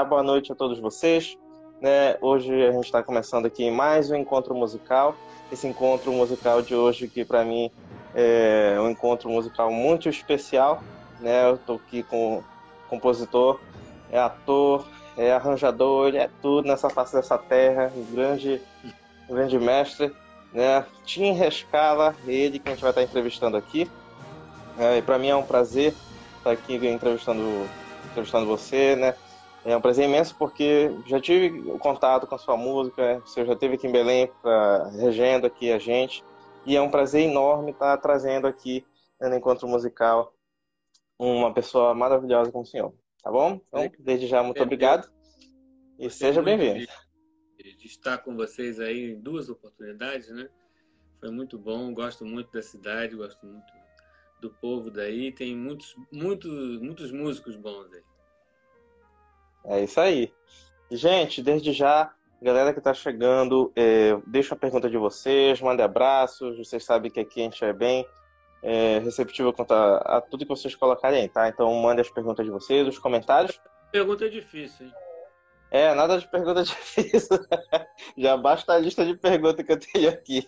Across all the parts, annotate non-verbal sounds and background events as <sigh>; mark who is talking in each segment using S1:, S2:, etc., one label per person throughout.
S1: boa noite a todos vocês. Né? Hoje a gente está começando aqui mais um encontro musical. Esse encontro musical de hoje, que para mim é um encontro musical muito especial. Né? Eu estou aqui com o compositor, é ator, é arranjador, ele é tudo nessa face dessa terra, um grande, um grande mestre. Né? Tim Rescala, ele que a gente vai estar entrevistando aqui. É, e para mim é um prazer estar aqui entrevistando, entrevistando você, né? É um prazer imenso porque já tive contato com a sua música, você já esteve aqui em Belém pra, regendo aqui a gente, e é um prazer enorme estar trazendo aqui né, no encontro musical uma pessoa maravilhosa como o senhor, tá bom? Então, desde já, muito obrigado e seja bem-vindo.
S2: De, de estar com vocês aí em duas oportunidades, né? Foi muito bom, gosto muito da cidade, gosto muito do povo daí, tem muitos, muitos, muitos músicos bons aí.
S1: É isso aí. Gente, desde já, galera que está chegando, é, deixa a pergunta de vocês, mande abraços. Vocês sabem que aqui a gente é bem é, receptivo quanto a, a, tudo que vocês colocarem, tá? Então mande as perguntas de vocês, os comentários.
S2: Pergunta difícil, hein?
S1: É, nada de pergunta <laughs> difícil. Já basta a lista de perguntas que eu tenho aqui.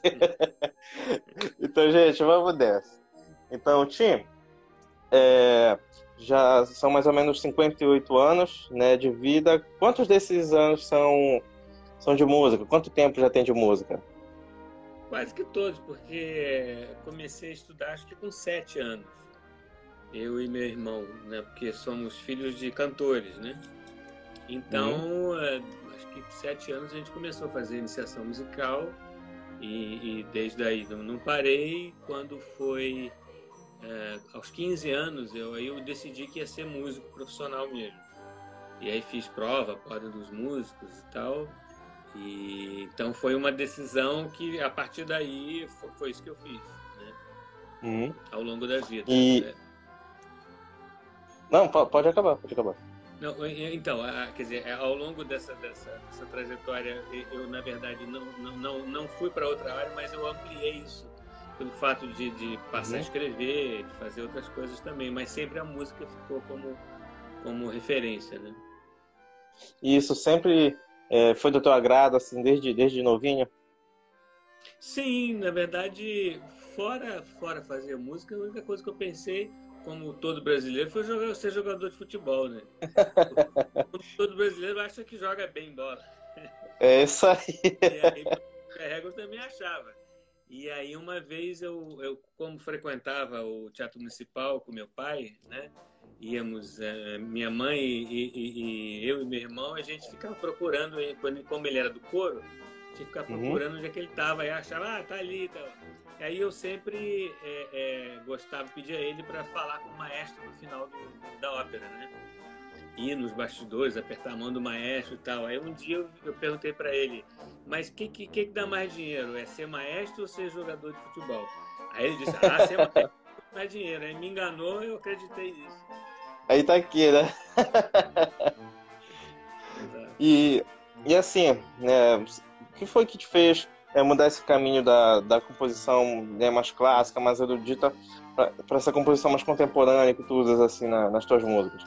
S1: <laughs> então, gente, vamos dessa. Então, Tim, é, já são mais ou menos 58 anos né, de vida. Quantos desses anos são, são de música? Quanto tempo já tem de música?
S2: Quase que todos, porque comecei a estudar acho que com sete anos. Eu e meu irmão, né? Porque somos filhos de cantores, né? Então, uhum. É, acho que com sete anos a gente começou a fazer iniciação musical e, e desde aí não, não parei. Quando foi é, aos 15 anos, eu, aí eu decidi que ia ser músico profissional mesmo. E aí fiz prova, prova dos músicos e tal. E, então foi uma decisão que a partir daí foi, foi isso que eu fiz, né? Uhum. Ao longo da vida.
S1: E... Né? Não, pode acabar, pode acabar.
S2: Não, então, quer dizer, ao longo dessa, dessa, dessa trajetória, eu, na verdade, não, não, não, não fui para outra área, mas eu ampliei isso pelo fato de, de passar uhum. a escrever, de fazer outras coisas também, mas sempre a música ficou como, como referência, né?
S1: Isso sempre é, foi do teu agrado, assim, desde, desde novinho?
S2: Sim, na verdade, fora, fora fazer música, a única coisa que eu pensei, como todo brasileiro, foi jogar, ser jogador de futebol, né? <laughs> todo brasileiro acha que joga bem bola.
S1: É isso aí. <laughs>
S2: E aí, eu também achava. E aí uma vez eu, eu como frequentava o Teatro Municipal com meu pai, né? Íamos, é, minha mãe e, e, e, eu e meu irmão, a gente ficava procurando, como ele era do coro, a gente ficava uhum. procurando onde é que ele estava, e achava, ah, tá ali, tá. Aí eu sempre é, é, gostava, pedia ele para falar com o maestro no final do, da ópera, né? Ir nos bastidores, apertar a mão do maestro e tal. Aí um dia eu, eu perguntei para ele, mas o que, que, que dá mais dinheiro? É ser maestro ou ser jogador de futebol? Aí ele disse, ah, ser maestro <laughs> dá mais dinheiro. Aí me enganou e eu acreditei nisso.
S1: Aí tá aqui, né? e, e assim, né, o que foi que te fez é, mudar esse caminho da, da composição né, mais clássica, mais erudita, para essa composição mais contemporânea que tu usas assim na, nas tuas músicas?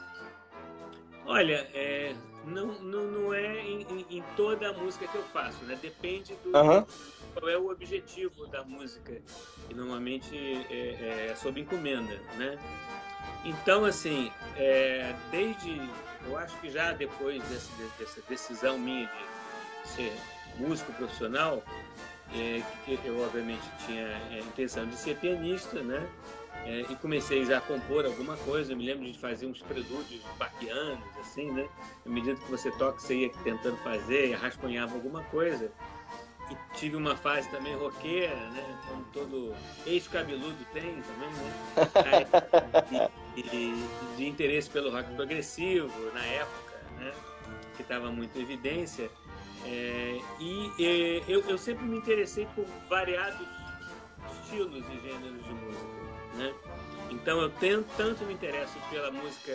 S2: Olha, é, não, não, não é em, em, toda a música que eu faço, né? Depende do
S1: uhum.
S2: qual é o objetivo da música, que normalmente é, é sob encomenda, né? Então, assim, é, desde, eu acho que já depois dessa, dessa decisão minha de ser músico profissional, é, que eu obviamente tinha a intenção de ser pianista, né? É, e comecei já a compor alguma coisa. Eu me lembro de fazer uns prelúdios baquianos, assim, né? À medida que você toca, você ia tentando fazer, rascunhava alguma coisa. E tive uma fase também roqueira, né? Como todo ex-cabeludo tem também, né? de interesse pelo rock progressivo na época, né? Que estava muito em evidência. É, e, e eu, eu sempre me interessei por variados estilos e gêneros de música né? Então eu tenho, tanto me interesso pela música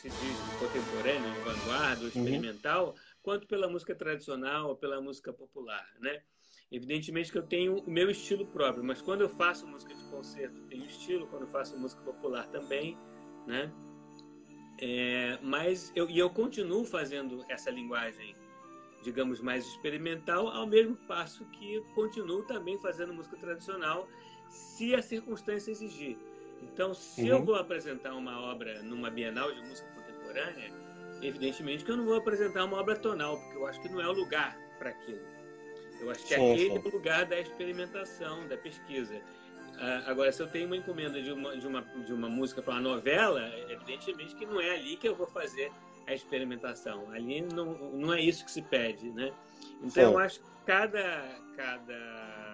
S2: se diz contemporânea, de vanguarda, uhum. experimental, uhum. quanto pela música tradicional ou pela música popular, né? Evidentemente que eu tenho o meu estilo próprio, mas quando eu faço música de concerto, tenho estilo, quando eu faço música popular também, né? É, mas eu, e eu continuo fazendo essa linguagem, digamos, mais experimental, ao mesmo passo que continuo também fazendo música tradicional, se a circunstância exigir. Então, se uhum. eu vou apresentar uma obra numa Bienal de Música Contemporânea, evidentemente que eu não vou apresentar uma obra tonal, porque eu acho que não é o lugar para aquilo. Eu acho que sim, aquele sim. é o lugar da experimentação, da pesquisa. Ah, agora, se eu tenho uma encomenda de uma, de uma, de uma música para uma novela, evidentemente que não é ali que eu vou fazer a experimentação. Ali não, não é isso que se pede, né? Então, Sim. eu acho que cada, cada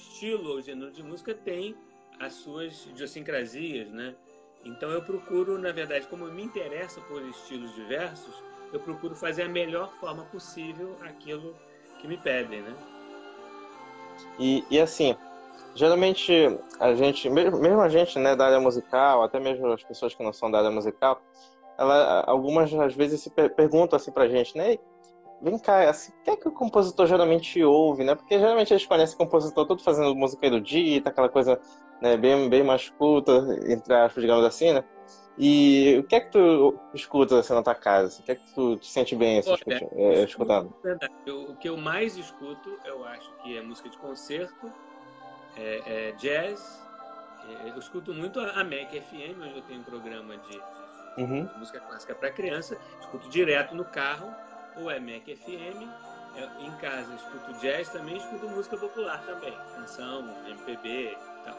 S2: estilo ou gênero de música tem as suas idiosincrasias, né? Então, eu procuro, na verdade, como me interesso por estilos diversos, eu procuro fazer a melhor forma possível aquilo que me pedem, né?
S1: E, e assim, geralmente a gente, mesmo a gente, né, da área musical, até mesmo as pessoas que não são da área musical, ela, algumas às vezes se per perguntam assim pra gente, né? Vem cá, assim, o que é que o compositor geralmente ouve, né? Porque geralmente eles conhecem o compositor todo fazendo música erudita, aquela coisa né, bem, bem mais culta, entre aspas, digamos assim, né? E o que é que tu escuta assim, na tua casa? Assim? O que é que tu te sente bem assim, Olha, é, escutando?
S2: Verdade. o que eu mais escuto, eu acho que é música de concerto, é, é jazz. É, eu escuto muito a MEC FM, onde eu tenho um programa de, uhum. música clássica para criança, escuto direto no carro, ou é Mac FM, é, em casa escuto jazz também, escuto música popular também, canção, MPB e tal.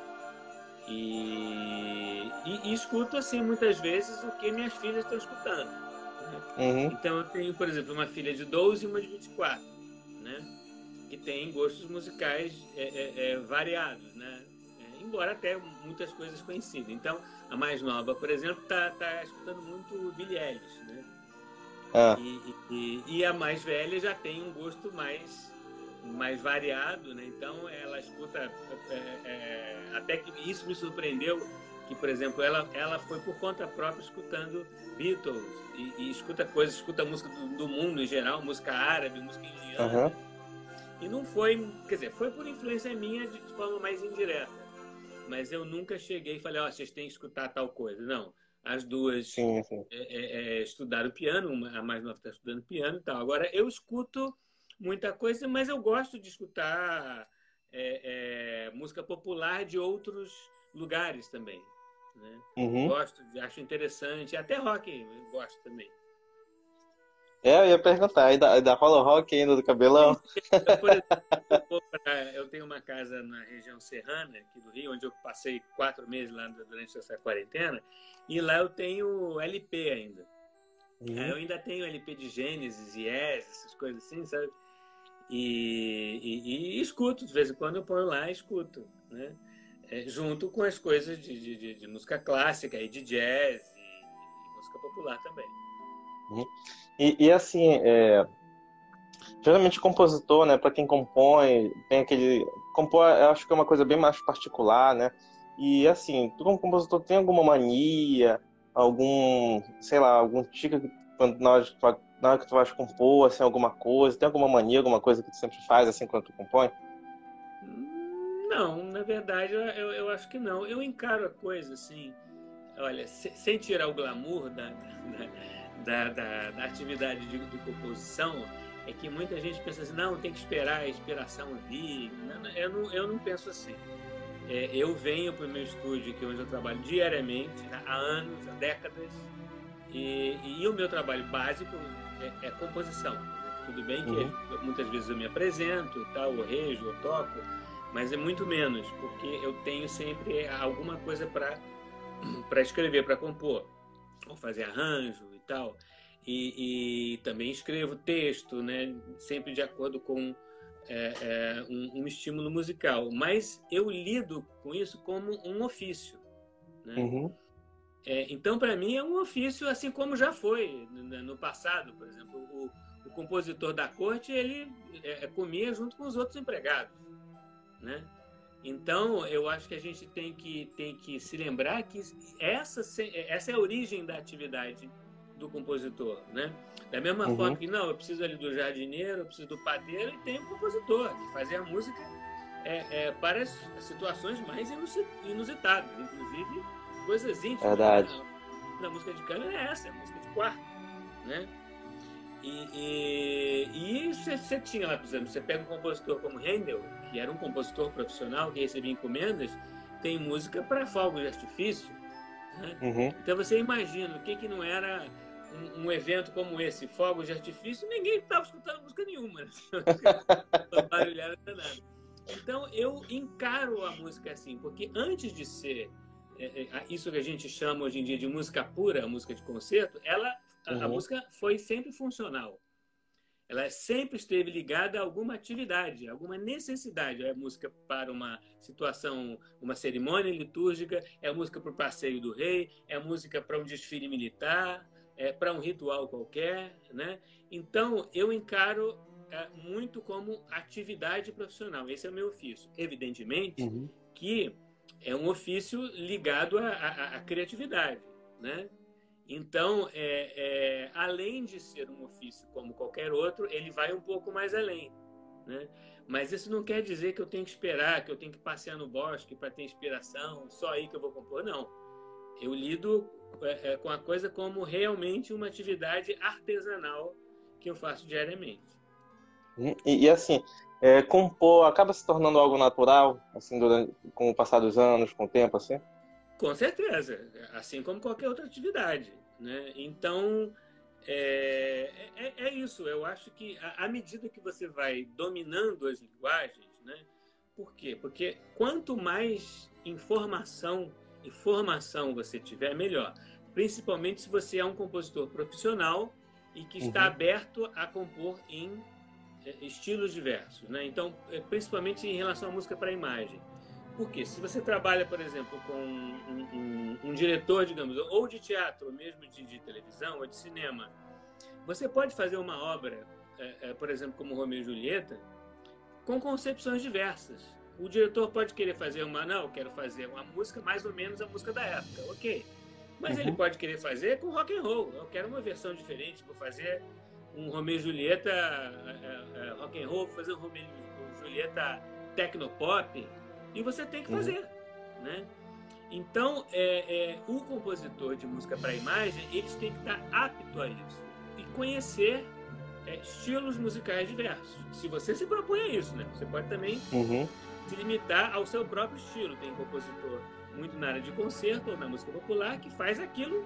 S2: E, e, e escuto assim muitas vezes o que minhas filhas estão escutando. Né? Uhum. Então eu tenho, por exemplo, uma filha de 12 e uma de 24, né? que tem gostos musicais é, é, é variados, né? É, embora até muitas coisas conhecidas. Então, a mais nova, por exemplo, tá, tá escutando muito Billie Eilish, né? Ah. E, e, e, a mais velha já tem um gosto mais mais variado, né? Então ela escuta é, é, até que isso me surpreendeu que, por exemplo, ela ela foi por conta própria escutando Beatles e, e escuta coisas, escuta música do, do, mundo em geral, música árabe, música indiana. Uhum. E não foi, quer dizer, foi por influência minha de forma mais indireta mas eu nunca cheguei e falei, ó, oh, vocês têm que escutar tal coisa. Não. As duas sim, sim. É, é, é estudaram piano, a mais nova está estudando piano e tal. Agora, eu escuto muita coisa, mas eu gosto de escutar é, é música popular de outros lugares também. Né? Uhum. Gosto, acho interessante. Até rock eu gosto também.
S1: É, eu ia perguntar, ainda, ainda rola rock ainda do cabelão?
S2: Por exemplo, <laughs> eu tenho uma casa na região serrana, aqui do Rio, onde eu passei quatro meses lá durante essa quarentena, e lá eu tenho LP ainda. Uhum. Eu ainda tenho LP de Gênesis, Yes, essas coisas assim, sabe? E, e, e, escuto, de vez em quando eu ponho lá e escuto, né? É, junto com as coisas de, de, de, música clássica e de jazz e, e música popular também.
S1: Uhum. E, e assim, é, geralmente compositor, né, para quem compõe, tem aquele compor, eu acho que é uma coisa bem mais particular, né? E assim, tu como compositor tem alguma mania, algum, sei lá, algum tique que quando na hora, na hora que tu vais compor, assim, alguma coisa, tem alguma mania, alguma coisa que tu sempre faz assim quando tu compõe?
S2: Não, na verdade eu, eu acho que não. Eu encaro a coisa assim, olha, sem tirar o glamour da, <laughs> da da, da, da atividade de, de, composição é que muita gente pensa assim, não, tem que esperar a inspiração vir. Eu, não, eu não penso assim. É, eu venho para o meu estúdio, que é onde eu trabalho diariamente, né, há anos, há décadas, e, e, o meu trabalho básico é, é composição. Tudo bem que uhum. muitas vezes eu me apresento e tal, eu rejo, eu toco, mas é muito menos, porque eu tenho sempre alguma coisa para <clears throat> escrever, para compor, ou fazer arranjo, tal. E, e também escrevo texto, né? Sempre de acordo com é, é, um, um, estímulo musical. Mas eu lido com isso como um ofício. Né? Uhum. É, então, para mim, é um ofício, assim como já foi no, no passado. Por exemplo, o, o, compositor da corte ele é, comia junto com os outros empregados, né? Então, eu acho que a gente tem que, tem que se lembrar que essa, essa é a origem da atividade do compositor, né? Da mesma uhum. forma que, não, eu preciso ali do jardineiro, eu preciso do padeiro, e tem o compositor, que fazia a música é, é, para as situações mais inusitadas, inclusive coisas íntimas.
S1: Verdade.
S2: Da música de câmara é essa, é música de quarto, né? E, e, e você tinha lá, por exemplo, você pega um compositor como Handel, que era um compositor profissional que recebia encomendas, tem música para fogos de artifício. Né? Uhum. Então você imagina o que, que não era um, um, evento como esse, fogos de artifício, ninguém estava escutando música nenhuma. Né? <laughs> então eu encaro a música assim, porque antes de ser é, é, isso que a gente chama hoje em dia de música pura, música de concerto, ela a, uhum. a música foi sempre funcional. Ela sempre esteve ligada a alguma atividade, alguma necessidade. É música para uma situação, uma cerimônia litúrgica, é música para o passeio do rei, é música para um desfile militar, é para um ritual qualquer, né? Então eu encaro é, muito como atividade profissional. Esse é o meu ofício. Evidentemente uhum. que é um ofício ligado à criatividade, né? Então, é, é, além de ser um ofício como qualquer outro, ele vai um pouco mais além. Né? Mas isso não quer dizer que eu tenho que esperar, que eu tenho que passear no bosque para ter inspiração, só aí que eu vou compor. Não. Eu lido é, é, com a coisa como realmente uma atividade artesanal que eu faço diariamente.
S1: Hum, e, e assim, é, compor acaba se tornando algo natural, assim, durante, com o passar dos anos, com o tempo, assim?
S2: Com certeza, assim como qualquer outra atividade. Né? Então, é, é, é, isso. Eu acho que à medida que você vai dominando as linguagens, né? por quê? Porque quanto mais informação e formação você tiver, melhor. Principalmente se você é um compositor profissional e que está uhum. aberto a compor em é, estilos diversos. Né? Então, é, principalmente em relação à música para imagem. Porque se você trabalha, por exemplo, com um, um, um diretor, digamos, ou de teatro, ou mesmo de, de, televisão, ou de cinema, você pode fazer uma obra, é, é, por exemplo, como Romeu e Julieta, com concepções diversas. O diretor pode querer fazer uma, não, eu quero fazer uma música mais ou menos a música da época, ok. Mas uhum. ele pode querer fazer com rock and roll. Eu quero uma versão diferente, vou fazer um Romeu e Julieta é, é, rock and roll, vou fazer um Romeu e Julieta tecnopop e você tem que uhum. fazer, uhum. né? Então, é, é, o compositor de música para imagem, eles têm que estar apto a isso e conhecer é, estilos musicais diversos. Se você se propõe a isso, né? Você pode também uhum. Se limitar ao seu próprio estilo. Tem compositor muito na área de concerto ou na música popular que faz aquilo,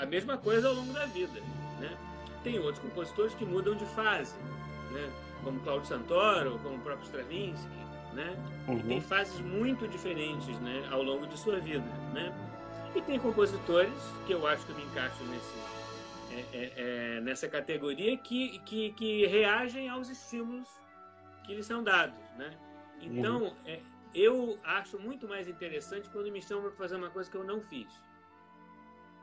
S2: a mesma coisa ao longo da vida, né? Tem outros compositores que mudam de fase, né? Como Claudio Santoro, como o próprio Stravinsky, né? Uhum. Tem fases muito diferentes, né, ao longo de sua vida, né? E tem compositores que eu acho que eu me encaixo nesse é, é, é, nessa categoria que, que, que reagem aos estímulos que lhes são dados, né? Então, uhum. É, eu acho muito mais interessante quando me chamam para fazer uma coisa que eu não fiz,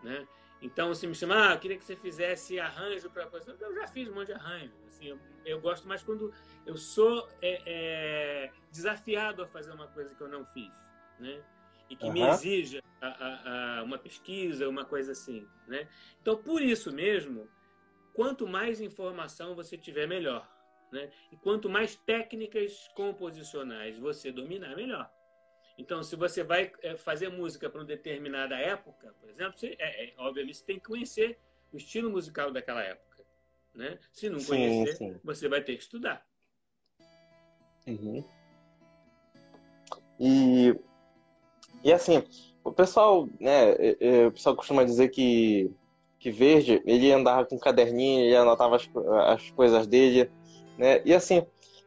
S2: né? Então, se me chamar, ah, eu queria que você fizesse arranjo para coisa, eu já fiz um monte de arranjo. Assim, eu, eu gosto mais quando eu sou é, é, desafiado a fazer uma coisa que eu não fiz, né? E que uhum. me exija a, a, a uma pesquisa, uma coisa assim, né? Então, por isso mesmo, quanto mais informação você tiver, melhor. Né? E quanto mais técnicas composicionais você dominar, melhor. Então, se você vai é, fazer música para uma determinada época, por exemplo, você, é, é, obviamente você tem que conhecer o estilo musical daquela época. Né? Se não conhecer, sim, você vai ter que estudar.
S1: Uhum. E, e assim, o pessoal, né, é, é, o pessoal costuma dizer que, que Verde, ele andava com um caderninho, ele anotava as, as coisas dele, né? E assim,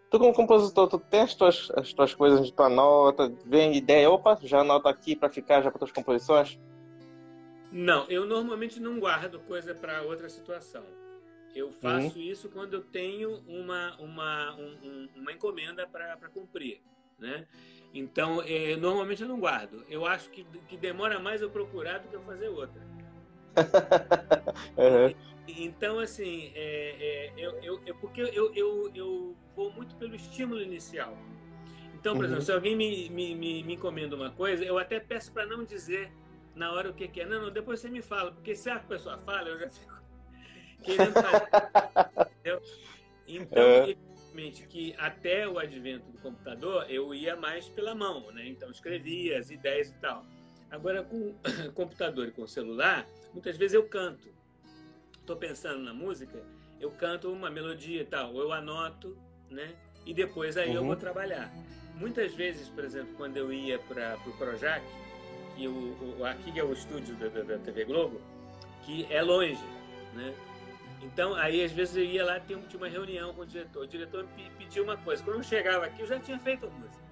S1: tu como compositor, tu tem as tuas, as tuas coisas de tua nota, vem ideia, opa, já anota aqui para ficar já para tuas composições?
S2: Não, eu normalmente não guardo coisa para outra situação. Eu faço uhum. isso quando eu tenho uma, uma, um, uma encomenda para cumprir, né? Então, é, normalmente eu não guardo. Eu acho que, que demora mais eu procurar do que eu fazer outra. <laughs> uhum. Então, assim, é, é, eu, eu, eu, porque eu, eu, eu vou muito pelo estímulo inicial. Então, por uhum. exemplo, se alguém me, me, me, me, encomenda uma coisa, eu até peço para não dizer na hora o que, que, é. Não, não, depois você me fala, porque se a pessoa fala, eu já fico <laughs> querendo fazer. entendeu? Então, é. evidentemente que até o advento do computador, eu ia mais pela mão, né? Então, escrevia as ideias e tal. Agora, com <coughs> computador e com celular, muitas vezes eu canto. Estou pensando na música, eu canto uma melodia e tal, eu anoto, né? E depois aí uhum. eu vou trabalhar. Muitas vezes, por exemplo, quando eu ia para o pro Projac, que o, o, aqui é o estúdio da, da, TV Globo, que é longe, né? Então, aí às vezes eu ia lá, tinha uma reunião com o diretor. O diretor me pediu uma coisa. Quando eu chegava aqui, eu já tinha feito a música.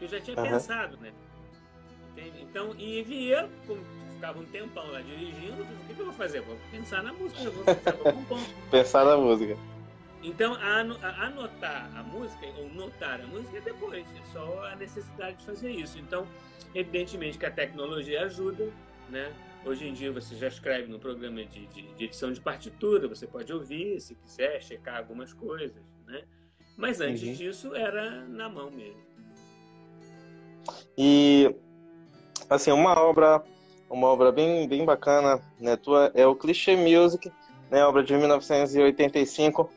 S2: Eu já tinha uhum. pensado, né? Entende? Então, e via, como ficava um tempão lá dirigindo, o que, que eu vou fazer? Vou pensar na música, eu vou, <laughs> pensar, vou compor.
S1: pensar na música.
S2: Então, anotar a música, ou notar a música, é depois. É só a necessidade de fazer isso. Então, evidentemente que a tecnologia ajuda, né? Hoje em dia você já escreve no programa de, de, de, edição de partitura, você pode ouvir, se quiser, checar algumas coisas, né? Mas antes uhum. disso era na mão mesmo.
S1: E assim, uma obra, uma obra bem, bem bacana, né, tua é o Cliché Music, né, obra de 1985.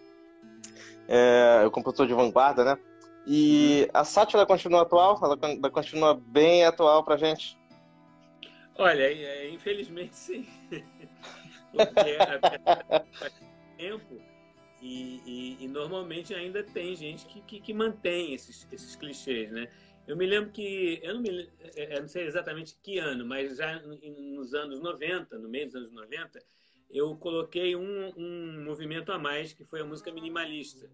S1: É, é o compositor de vanguarda, né? E a sátira continua atual? Ela continua bem atual pra gente?
S2: Olha, é, infelizmente sim. <laughs> Porque há tempo e, e, e, normalmente ainda tem gente que, que, que, mantém esses, esses clichês, né? Eu me lembro que, eu não, me, é, eu não sei exatamente que ano, mas já nos anos 90, no meio dos anos 90, eu coloquei um, um movimento a mais, que foi a música minimalista.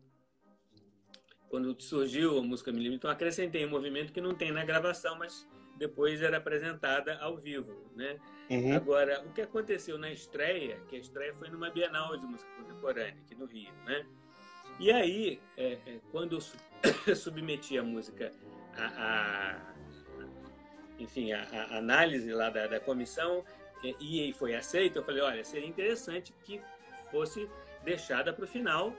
S2: Quando surgiu a música minimalista, então acrescentei um movimento que não tem na gravação, mas depois era apresentada ao vivo, né? Uhum. Agora, o que aconteceu na estreia, que a estreia foi numa Bienal de Música Contemporânea, aqui no Rio, né? E aí, é, é, quando eu <coughs> submeti a música a, a enfim, a, a, análise lá da, da comissão e, e foi aceita, eu falei, olha, seria interessante que fosse deixada para o final,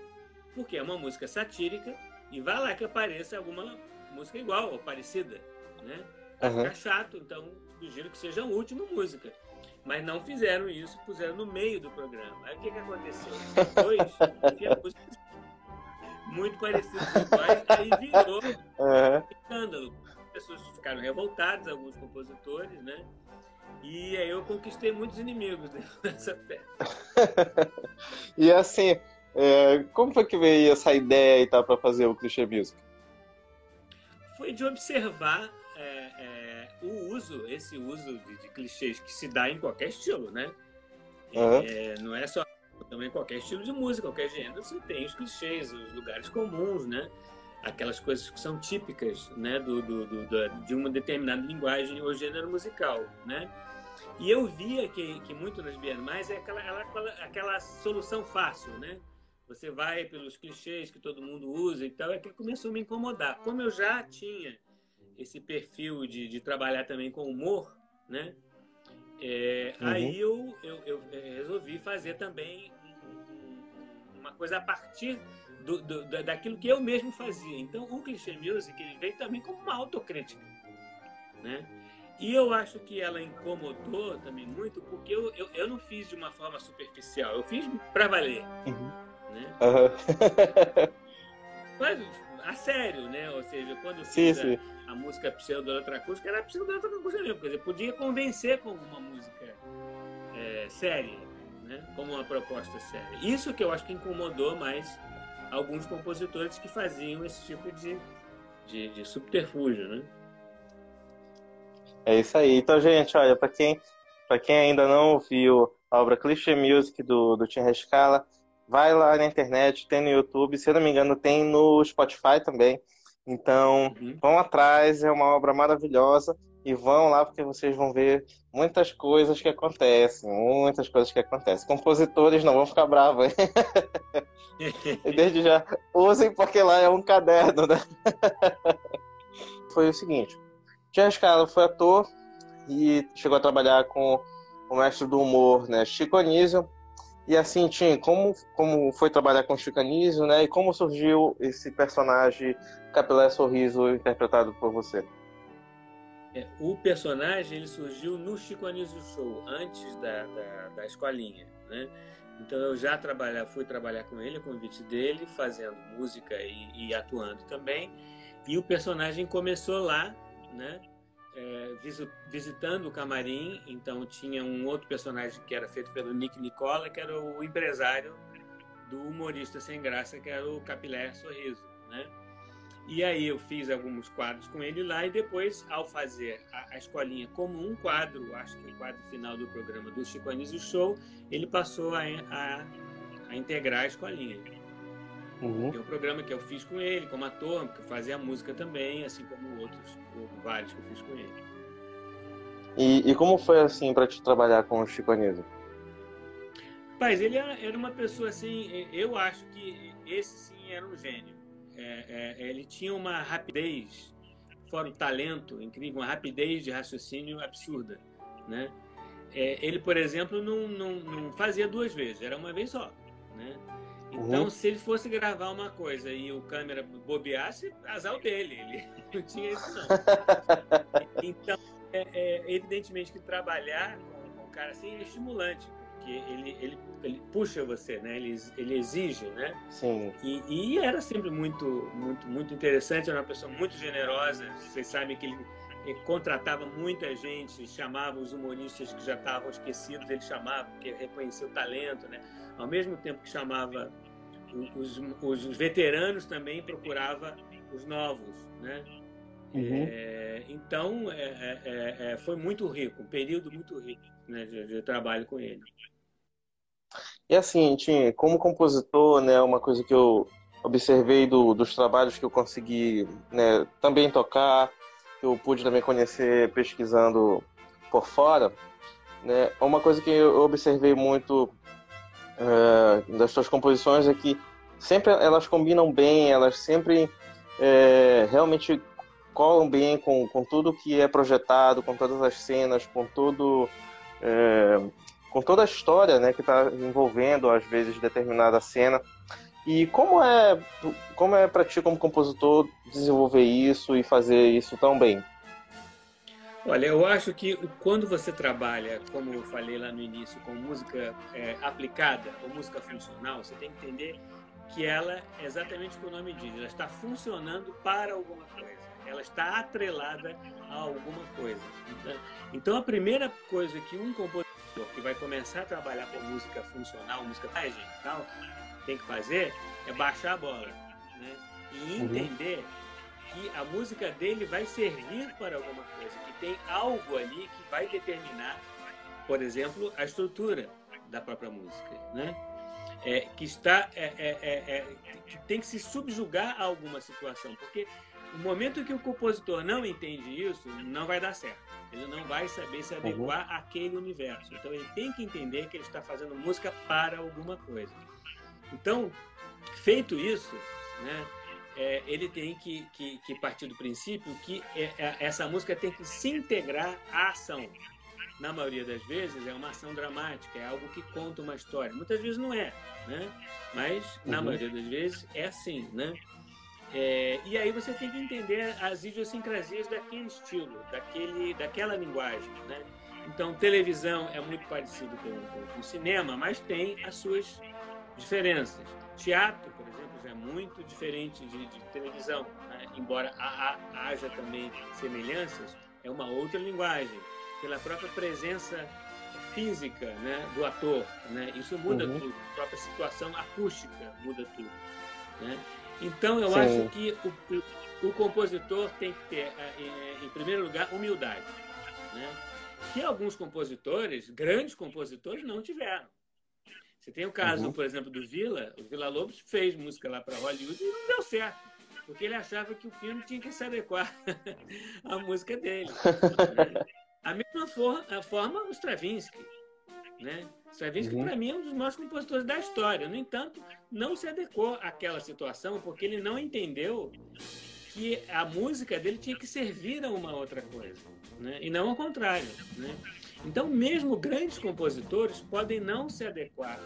S2: porque é uma música satírica e vai lá que apareça alguma música igual ou parecida, né? Vai uhum. ficar chato, então sugiro que seja a última música. Mas não fizeram isso, puseram no meio do programa. Aí o que, que aconteceu? Depois, <laughs> músicas muito parecidas iguais, aí virou uhum. escândalo. As pessoas ficaram revoltadas, alguns compositores, né? E aí eu conquistei muitos inimigos <laughs> nessa peça.
S1: e assim, é, como foi que veio essa ideia e tal para fazer o Clichê Music?
S2: Foi de observar é, é, o uso, esse uso de, de, clichês que se dá em qualquer estilo, né? Uhum. não é só também qualquer estilo de música, qualquer gênero, você tem os clichês, os lugares comuns, né? Aquelas coisas que são típicas, né, do, do, do de uma determinada linguagem ou gênero musical, né? E eu via que, que muito nas bienais é aquela, aquela, aquela solução fácil, né? Você vai pelos clichês que todo mundo usa e tal, é que começou a me incomodar. Como eu já tinha esse perfil de, de trabalhar também com humor, né? É, uhum. Aí eu, eu, eu, é, resolvi fazer também coisa a partir do, do, daquilo que eu mesmo fazia. Então, o Clichê Music ele veio também como uma autocrítica, né? E eu acho que ela incomodou também muito, porque eu, eu, eu não fiz de uma forma superficial, eu fiz para valer. Uhum. Né? Uhum. <laughs> Mas, a sério, né? Ou seja, quando sim, fiz sim. A, a, música pseudo-eletroacústica, era pseudo-eletroacústica mesmo, quer dizer, podia convencer com uma música é, séria, né? Como uma proposta séria. Isso que eu acho que incomodou mais alguns compositores que faziam esse tipo de, de, de subterfúgio, né?
S1: É isso aí. Então, gente, olha, para quem, quem ainda não ouviu a obra Cliché Music do, do Tim Rescala, vai lá na internet, tem no YouTube, se eu não me engano, tem no Spotify também. Então, uhum. vão atrás, é uma obra maravilhosa e vão lá porque vocês vão ver muitas coisas que acontecem, muitas coisas que acontecem. Compositores não vão ficar bravos. <laughs> desde já, usem porque lá é um caderno, né? Foi o seguinte, Jean Scala foi ator e chegou a trabalhar com o mestre do humor, né, Chico Anísio. E assim, Tim, como, como foi trabalhar com Chico Anísio, né, e como surgiu esse personagem Capilé Sorriso interpretado por você?
S2: É, o personagem ele surgiu no Chico Anísio Show, antes da, da, da escolinha, né? Então eu já trabalhar, fui trabalhar com ele, convite dele, fazendo música e, e atuando também. E o personagem começou lá né? é, visitando o camarim, então tinha um outro personagem que era feito pelo Nick Nicola, que era o empresário do humorista sem graça, que era o Capilé Sorriso, né? E aí eu fiz alguns quadros com ele lá e depois, ao fazer a, a escolinha como um quadro, acho que o quadro final do programa do Chico Anísio Show, ele passou a, a, a integrar a escolinha. Uhum. Tem um programa que eu fiz com ele, como ator, que fazia música também, assim como outros, vários que eu fiz com ele.
S1: E, e como foi assim para te trabalhar com o Chico Anísio?
S2: Mas ele era uma pessoa assim, eu acho que esse sim era um gênio. É, é, ele tinha uma rapidez, fora o talento incrível, uma rapidez de raciocínio absurda, né? É, ele, por exemplo, não, não, não fazia duas vezes, era uma vez só, né? Então, uhum. se ele fosse gravar uma coisa e o câmera bobeasse, azar o dele. Ele <laughs> não tinha isso, não. <laughs> então, é, é, evidentemente que trabalhar com, com um cara assim é estimulante, porque ele, ele, ele puxa você, né? Ele, ele exige, né?
S1: Sim.
S2: E, e era sempre muito, muito, muito interessante. Era uma pessoa muito generosa. Vocês sabem que ele, ele contratava muita gente, chamava os humoristas que já estavam esquecidos, ele chamava, porque reconhecia o talento, né? Ao mesmo tempo que chamava os, os veteranos, também procurava os novos, né? Uhum. É, então, é, é, é, é foi muito rico, um período muito rico né, de, de trabalho com ele.
S1: E assim, Tim, como compositor, né, uma coisa que eu observei do, dos trabalhos que eu consegui né, também tocar, que eu pude também conhecer pesquisando por fora, né, uma coisa que eu observei muito uh, das suas composições é que sempre elas combinam bem, elas sempre é, realmente colam bem com, com tudo que é projetado, com todas as cenas, com tudo é, com toda a história né, que está envolvendo, às vezes, determinada cena. E como é, como é para ti, como compositor, desenvolver isso e fazer isso tão bem?
S2: Olha, eu acho que quando você trabalha, como eu falei lá no início, com música é, aplicada ou música funcional, você tem que entender que ela, é exatamente o que o nome diz, ela está funcionando para alguma coisa, ela está atrelada a alguma coisa. Então, a primeira coisa que um compositor que vai começar a trabalhar com música funcional, música tal, tem que fazer é baixar a bola, né? E uhum. entender uhum. que a música dele vai servir para alguma coisa, que tem algo ali que vai determinar, por exemplo, a estrutura da própria música, né? É, que está é, é, é, é que tem que se subjugar a alguma situação, porque no momento que o compositor não entende isso, não vai dar certo. Ele não vai saber se adequar uhum. àquele universo. Então ele tem que entender que ele está fazendo música para alguma coisa. Então, feito isso, né, é, ele tem que, que, que, partir do princípio que é, é, essa música tem que se integrar à ação. Na maioria das vezes é uma ação dramática, é algo que conta uma história. Muitas vezes não é, né? mas na uhum. maioria das vezes é assim. Né? É, e aí você tem que entender as idiosincrasias daquele estilo, daquele, daquela linguagem, né? Então, televisão é muito parecido com, com, com, cinema, mas tem as suas diferenças. Teatro, por exemplo, já é muito diferente de, de televisão, né? embora haja também semelhanças, é uma outra linguagem, pela própria presença física né, do ator. Né? Isso muda uhum. tudo, a própria situação acústica muda tudo. Né? Então, eu Sim. acho que o, o, compositor tem que ter, é, é, em primeiro lugar, humildade. Né? Que alguns compositores, grandes compositores, não tiveram. Você tem o caso, uhum. por exemplo, do Vila. O Vila Lobos fez música lá para Hollywood e não deu certo. Porque ele achava que o filme tinha que se adequar <laughs> à música dele. <laughs> A mesma for, a forma, o Stravinsky. Né? Stravinsky, uhum. para mim, é um dos maiores compositores da história. No entanto, não se adequou àquela situação porque ele não entendeu que a música dele tinha que servir a uma outra coisa, né? e não ao contrário. Né? Então, mesmo grandes compositores podem não se adequar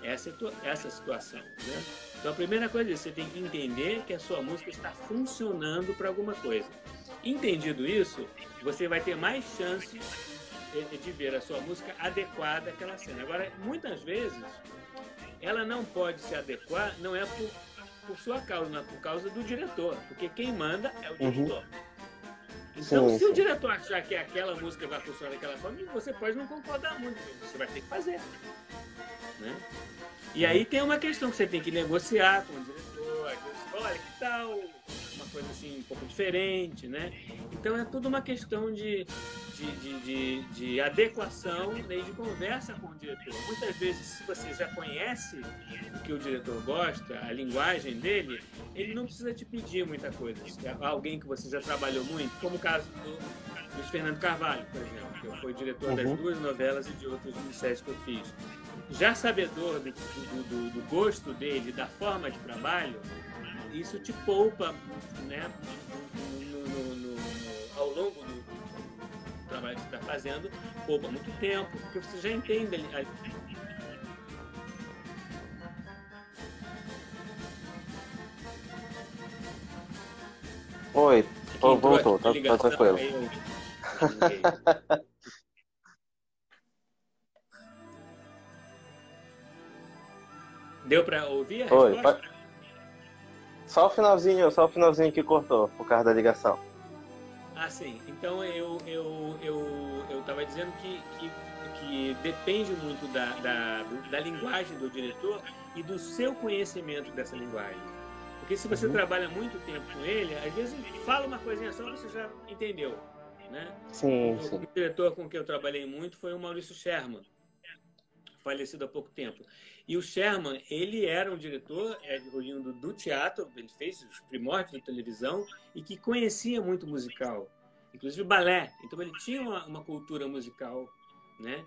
S2: a essa, essa situação. Né? Então, a primeira coisa é você tem que entender que a sua música está funcionando para alguma coisa. Entendido isso, você vai ter mais chances de ver a sua música adequada àquela cena. Agora, muitas vezes, ela não pode se adequar, não é por, por sua causa, não é por causa do diretor, porque quem manda é o uhum. diretor. Uhum. Então, sim, se sim. o diretor achar que aquela música vai funcionar daquela forma, você pode não concordar muito, você vai ter que fazer. Né? E aí tem uma questão que você tem que negociar com o diretor, olha, que tal coisa assim um pouco diferente, né? Então é tudo uma questão de, de, de, de, de adequação né, e de conversa com o diretor. Muitas vezes, se você já conhece o que o diretor gosta, a linguagem dele, ele não precisa te pedir muita coisa. É alguém que você já trabalhou muito, como o caso do Luiz Fernando Carvalho, por exemplo, que foi diretor uhum. das duas novelas e de outros minisséries que eu fiz. Já sabedor do, do, do, do gosto dele, da forma de trabalho, isso te poupa né, no, no, no, ao longo do trabalho que você está fazendo, poupa muito tempo, porque você já entende ali.
S1: Oi, oh, voltou, tá, tá tranquilo. <laughs>
S2: Deu para ouvir a Oi, resposta?
S1: Só o finalzinho, só o finalzinho que cortou por causa da ligação.
S2: Ah, sim. Então eu eu eu eu estava dizendo que, que, que depende muito da, da, da linguagem do diretor e do seu conhecimento dessa linguagem. Porque se você uhum. trabalha muito tempo com ele, às vezes fala uma coisinha só você já entendeu, né?
S1: Sim, o, sim.
S2: o diretor com quem eu trabalhei muito foi o Maurício Sherman, falecido há pouco tempo. E o Sherman, ele era um diretor é, oriundo do teatro, ele fez os primórdios da televisão e que conhecia muito musical, inclusive balé. Então ele tinha uma, uma cultura musical, né?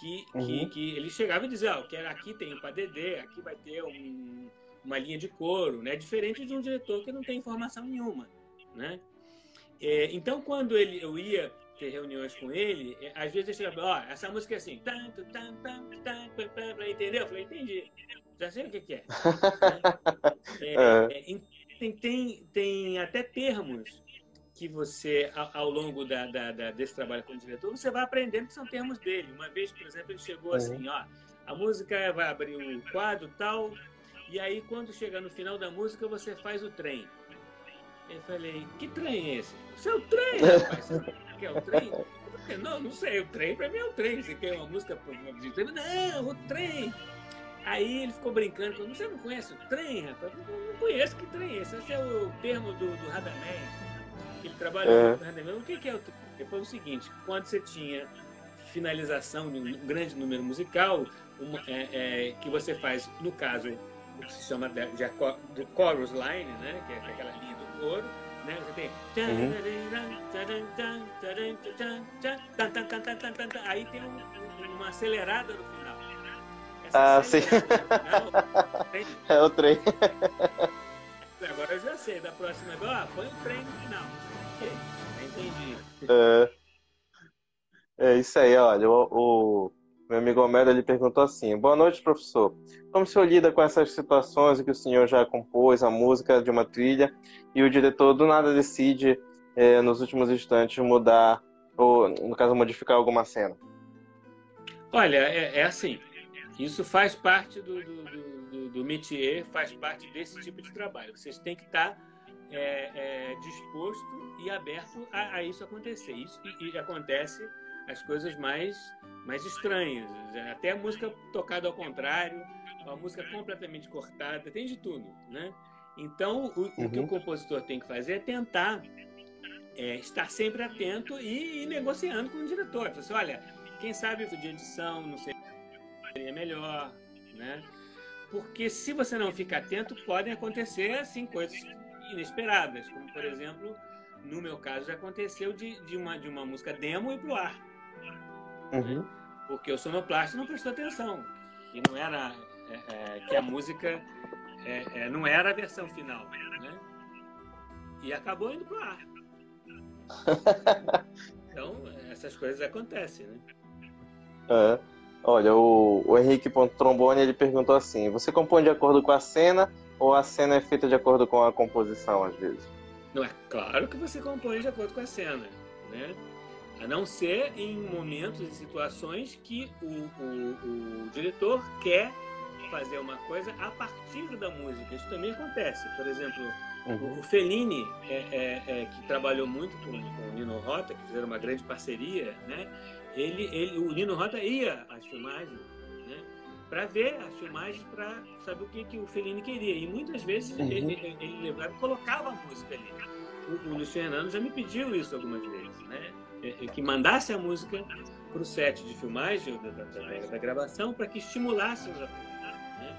S2: Que, uhum. que, que, ele chegava e dizia, oh, que aqui tem um padedê, aqui vai ter um, uma linha de coro, né? Diferente de um diretor que não tem informação nenhuma, né? É, então, quando ele, eu ia ter reuniões com ele, é, às vezes ele chega, ó, oh, essa música é assim, entendeu? Eu falei, entendi, já sei o que, que é. <laughs> é, é. é tem, tem, tem até termos que você, ao, longo da, da, da, desse trabalho com o diretor, você vai aprendendo que são termos dele. Uma vez, por exemplo, ele chegou uhum. assim, ó, a música vai abrir um quadro tal, e aí quando chegar no final da música você faz o trem. Eu falei, que trem é esse? O trem, rapaz <laughs> que é o trem? Não, não sei, o trem pra mim é o trem. Você quer uma música de trem? Não, o trem. Aí ele ficou brincando, falou, você não conhece o trem, rapaz? Eu não conheço que trem é esse. Esse é o termo do, do Radamés, que ele trabalhou é. no Radamés. O que, que é o trem? Ele falou o seguinte, quando você tinha finalização de um grande número musical, uma, é, é, que você faz, no caso, o que se chama de, de, do chorus line, né, que é aquela linha do coro, né? Você tem. Aí tem um, uma acelerada no final.
S1: Essa ah, sim. é o trem.
S2: Agora eu já sei, da próxima vez, ó, põe o trem no final. Entendi.
S1: É, é isso aí, olha, o, o meu amigo Homero ele perguntou assim: Boa noite, professor. Como o senhor lida com essas situações em que o senhor já compôs a música de uma trilha e o diretor do nada decide, é, nos últimos instantes, mudar, ou, no caso, modificar alguma cena?
S2: Olha, é, é assim. Isso faz parte do, do, do, do, métier, faz parte desse tipo de trabalho. Vocês têm que estar é, é, disposto e aberto a, a, isso acontecer. Isso e, e acontece as coisas mais, mais estranhas. Até a música tocada ao contrário, a música completamente cortada, tem de tudo, né? Então, o, uhum. o que o uhum. compositor tem que fazer é tentar é, estar sempre atento e, e, negociando com o diretor. Assim, olha, quem sabe de edição, não sei, seria melhor, né? Porque se você não ficar atento, podem acontecer, assim, coisas inesperadas, como, por exemplo, no meu caso, já aconteceu de, de, uma, de uma música demo ir pro ar.
S1: Uhum.
S2: Porque o sonoplasta não prestou atenção, que não era é, é, que a música é, é, não era a versão final, né? E acabou indo pro ar. <laughs> então essas coisas acontecem, né?
S1: É. Olha, o, o Henrique Trombone ele perguntou assim: você compõe de acordo com a cena ou a cena é feita de acordo com a composição às vezes?
S2: Não é claro que você compõe de acordo com a cena, né? A não ser em momentos e situações que o, o, o diretor quer fazer uma coisa a partir da música. Isso também acontece. Por exemplo, uhum. o Fellini, é, é, é, que trabalhou muito com, com, o Nino Rota, que fizeram uma grande parceria, né? Ele, ele, o Nino Rota ia às filmagens, né? Para ver as filmagens, para saber o que, que o Fellini queria. E muitas vezes uhum. ele, ele, ele colocava a música ali. O, o Fernando já me pediu isso algumas vezes, né? Que mandasse a música para o set de filmagem, da, da, da gravação, para que estimulasse os atores. Né?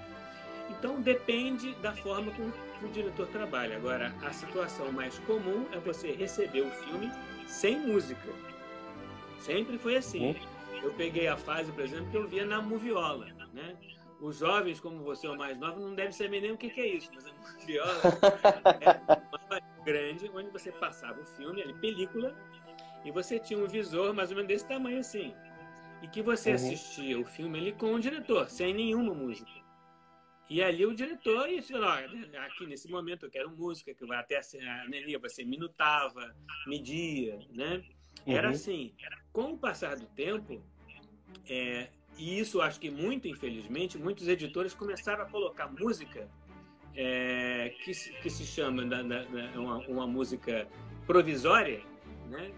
S2: Então, depende da forma como o diretor trabalha. Agora, a situação mais comum é você receber o filme sem música. Sempre foi assim. Uhum. Eu peguei a fase, por exemplo, que eu via na moviola. Né? Os jovens, como você, o mais novo, não deve saber nem o que, que é isso, mas a moviola <laughs> é uma grande onde você passava o filme, ali, película, e você tinha um visor mais ou menos desse tamanho assim. E que você uhum. assistia o filme ali com o diretor, sem nenhuma música. E ali o diretor ia falar, aqui nesse momento eu quero música, que vai até a Nelia, você minutava, media, né? Era uhum. assim. Com o passar do tempo, é, e isso acho que muito infelizmente, muitos editores começaram a colocar música é, que, que se chama da, da, da, uma, uma música provisória, né?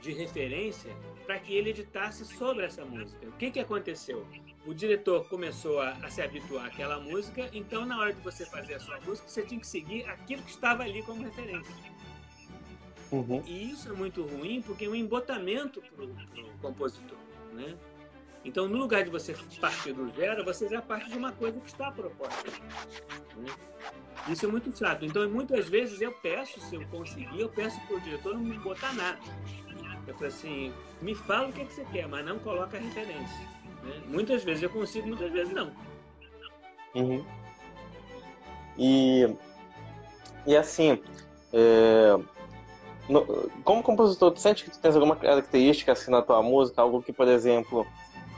S2: De referência para que ele editasse sobre essa música. O que, que aconteceu? O diretor começou a, a, se habituar àquela música, então na hora de você fazer a sua música, você tinha que seguir aquilo que estava ali como referência. Uhum. E isso é muito ruim porque é um embotamento para o compositor. Né? Então, no lugar de você partir do zero, você já parte de uma coisa que está proposta. Né? Isso é muito chato. Então, muitas vezes eu peço, se eu conseguir, eu peço para o diretor não me botar nada. Eu falei assim, me fala o que, é que você quer, mas não coloca referência. Né? Muitas vezes eu consigo, muitas vezes não.
S1: Uhum. E, e assim, é, no, como compositor, tu sente que tu tens alguma característica assim na tua música, algo que, por exemplo,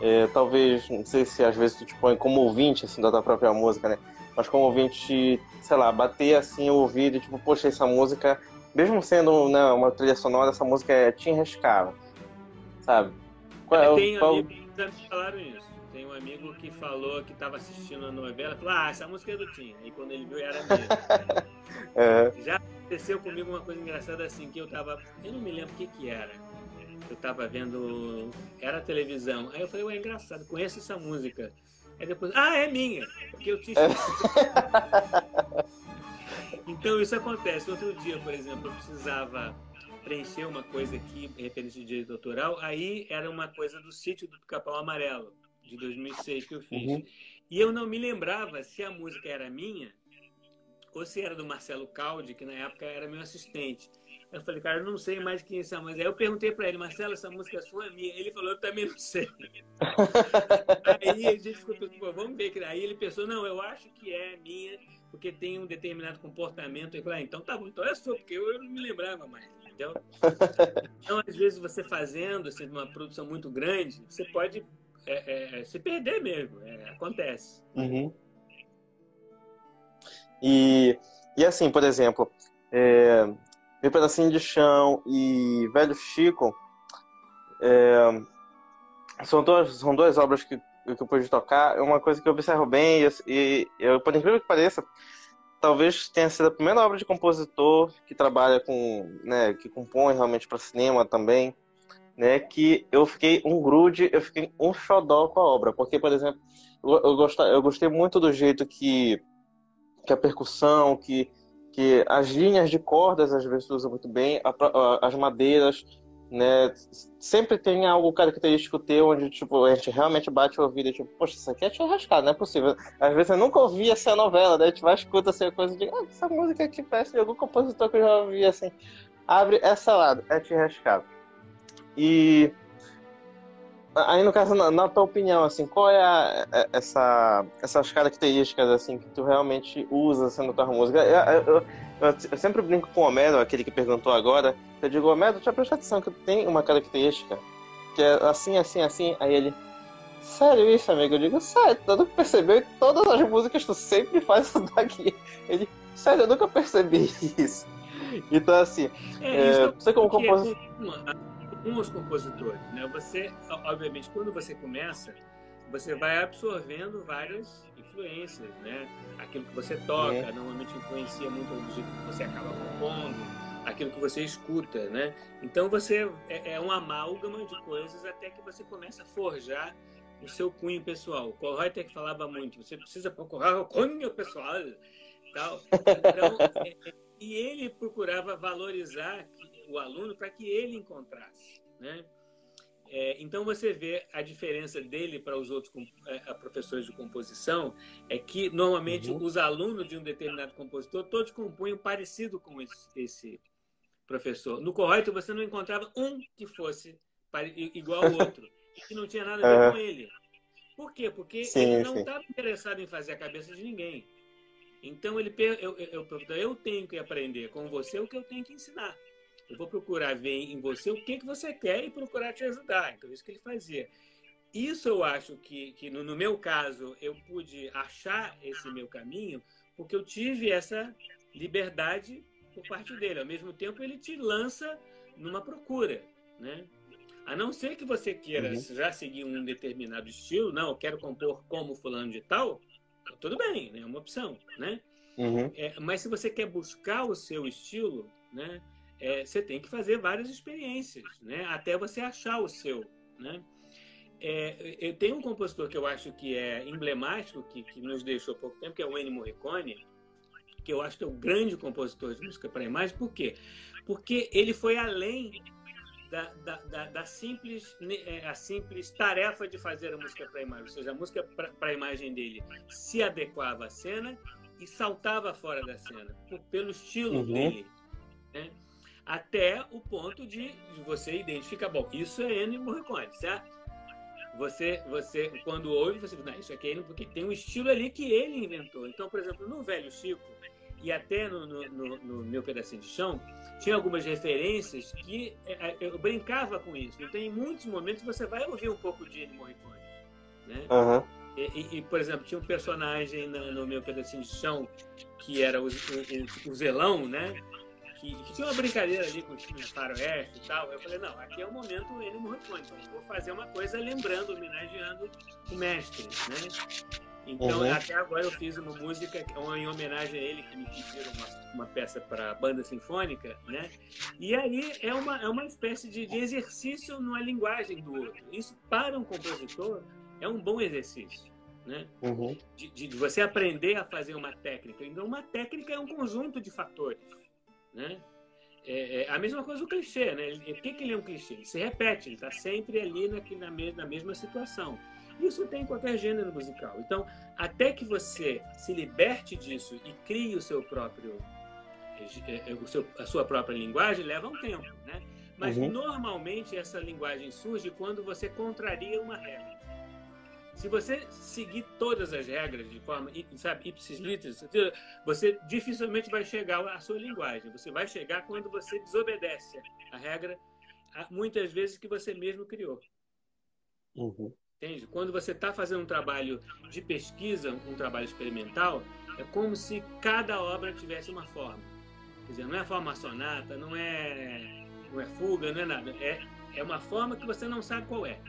S1: é, talvez, não sei se às vezes tu te põe como ouvinte assim, da tua própria música, né? Mas como ouvinte, sei lá, bater assim o ouvido tipo, poxa, essa música mesmo sendo né, uma trilha sonora, essa música é te enrescava, sabe?
S2: Qual, é, Tem qual... amigos que falaram isso. Tem um amigo que falou que estava assistindo a novela, falou, ah, essa música é do Tim. Aí quando ele viu, era minha. <laughs> é. Já aconteceu comigo uma coisa engraçada assim, que eu tava, eu não me lembro o que que era. Eu tava vendo, era televisão. Aí eu falei, ué, é engraçado, conheço essa música. Aí depois, ah, é minha, porque eu tinha <laughs> <laughs> Então isso acontece. Outro dia, por exemplo, eu precisava preencher uma coisa aqui, referente de direito autoral, aí era uma coisa do sítio do Capão Amarelo, de 2006 que eu fiz. Uhum. E eu não me lembrava se a música era minha ou se era do Marcelo Caldi, que na época era meu assistente. Eu falei, cara, eu não sei mais quem é essa música. Aí eu perguntei para ele, Marcelo, essa música é sua ou é minha? Ele falou, eu também não sei. <laughs> aí a gente ficou, vamos ver. Aí ele pensou, não, eu acho que é minha porque tem um determinado comportamento. E falar, ah, então tá bom, então é sua, porque eu, eu não me lembrava mais, entendeu? <laughs> Então, às vezes, você fazendo assim, uma produção muito grande, você pode é, é, se perder mesmo, é, acontece.
S1: Uhum. E, e assim, por exemplo, é, Meu Pedacinho de Chão e Velho Chico é, são, duas, são duas obras que que eu pude tocar, é uma coisa que eu observo bem, e, e eu, por incrível que pareça, talvez tenha sido a primeira obra de compositor que trabalha com, né, que compõe realmente para cinema também, né, que eu fiquei um grude, eu fiquei um xodó com a obra, porque, por exemplo, eu, eu, gostei, eu gostei muito do jeito que, que a percussão, que, que as linhas de cordas às vezes usam muito bem, a, a, as madeiras, né? Sempre tem algo característico teu onde, tipo, a gente realmente bate o ouvido e, tipo, poxa, isso aqui é te arrascar, não é possível. Às vezes eu nunca ouvi essa novela, daí a gente vai escuta assim, coisa de, ah, essa música aqui parece de algum compositor que eu já ouvi, assim. Abre essa lado, é te arrascar. E aí no caso, na, na, tua opinião, assim, qual é a, a, essa, essas características, assim, que tu realmente usa, assim, na tua música? Eu, eu, eu, eu sempre brinco com o Homero, aquele que perguntou agora, eu digo, Homero, eu prestar atenção que tem uma característica que é assim, assim, assim. Aí ele, sério isso, amigo? Eu digo, sério, tu nunca percebeu que todas as músicas tu sempre faz isso daqui. Ele, sério, eu nunca percebi <laughs> isso. Então, assim, é, é, você como compositor...
S2: Com os compositores, né? Você, obviamente, quando você começa, você vai absorvendo várias influências, né? Aquilo que você toca é. normalmente influencia muito do jeito que você acaba compondo, aquilo que você escuta, né? Então você é, é um amálgama de coisas até que você começa a forjar o seu cunho pessoal. O Kohlreuter que falava muito, você precisa procurar o cunho pessoal, tal. Então, é, é, e ele procurava valorizar o aluno para que ele encontrasse, né? É, então você vê a diferença dele para os outros é, professores de composição é que normalmente uhum. os alunos de um determinado compositor todos compunham parecido com esse, esse professor. No Correito você não encontrava um que fosse igual ao outro, <laughs> que não tinha nada a ver uhum. com ele. Por quê? Porque sim, ele não estava interessado em fazer a cabeça de ninguém. Então ele eu, eu, eu, eu tenho que aprender com você o que eu tenho que ensinar. Eu vou procurar ver em você o que, que você quer e procurar te ajudar. Então, isso que ele fazia. Isso eu acho que, que no, no meu caso, eu pude achar esse meu caminho porque eu tive essa liberdade por parte dele. Ao mesmo tempo, ele te lança numa procura, né? A não ser que você queira uhum. já seguir um determinado estilo, não, eu quero compor como fulano de tal, tudo bem, né? é uma opção, né? Uhum. É, mas se você quer buscar o seu estilo, né? É, você tem que fazer várias experiências, né? Até você achar o seu, né? É, eu tenho um compositor que eu acho que é emblemático, que, que nos deixou há pouco tempo, que é o Ennio Morricone, que eu acho que é o grande compositor de música para imagem. Por quê? Porque ele foi além da, da, da, da simples, é, a simples tarefa de fazer a música para imagem. Ou seja, a música para imagem dele se adequava à cena e saltava fora da cena, pelo estilo uhum. dele. Né? Até o ponto de, você identificar, bom, isso é Ennio Morricone, certo? Você, você, quando ouve, você diz, não, isso aqui é Ennio, porque tem um estilo ali que ele inventou. Então, por exemplo, no Velho Chico, e até no, no, no, no meu pedacinho de chão, tinha algumas referências que é, é, eu brincava com isso. Então, em muitos momentos, você vai ouvir um pouco de Ennio Morricone, né? Uhum. E, e, por exemplo, tinha um personagem no, no, meu pedacinho de chão que era o, o, o Zelão, né? Que, que, tinha uma brincadeira ali com os filmes faroeste e tal. Eu falei, não, aqui é o momento ele Morricone, então vou fazer uma coisa lembrando, homenageando o mestre, né? Então, uhum. até agora eu fiz uma música em homenagem a ele, que me pediram uma, uma peça para banda sinfônica, né? E aí é uma, é uma espécie de, de exercício numa linguagem do outro. Isso, para um compositor, é um bom exercício. Né? Uhum. De, de, você aprender a fazer uma técnica. Então, uma técnica é um conjunto de fatores. Né? É, é, a mesma coisa do clichê, né? Por que, que ele é um clichê? Ele se repete, ele está sempre ali na, na mesma situação. Isso tem em qualquer gênero musical. Então, até que você se liberte disso e crie o seu próprio, é, é, o seu, a sua própria linguagem, leva um tempo, né? Mas uhum. normalmente essa linguagem surge quando você contraria uma regra. Se você seguir todas as regras de forma, sabe, ipsis literis, você dificilmente vai chegar à sua linguagem. Você vai chegar quando você desobedece a regra, muitas vezes que você mesmo criou. Uhum. Entende? Quando você está fazendo um trabalho de pesquisa, um trabalho experimental, é como se cada obra tivesse uma forma. Quer dizer, não é forma sonata, não é, não é fuga, não é nada. É, é uma forma que você não sabe qual é.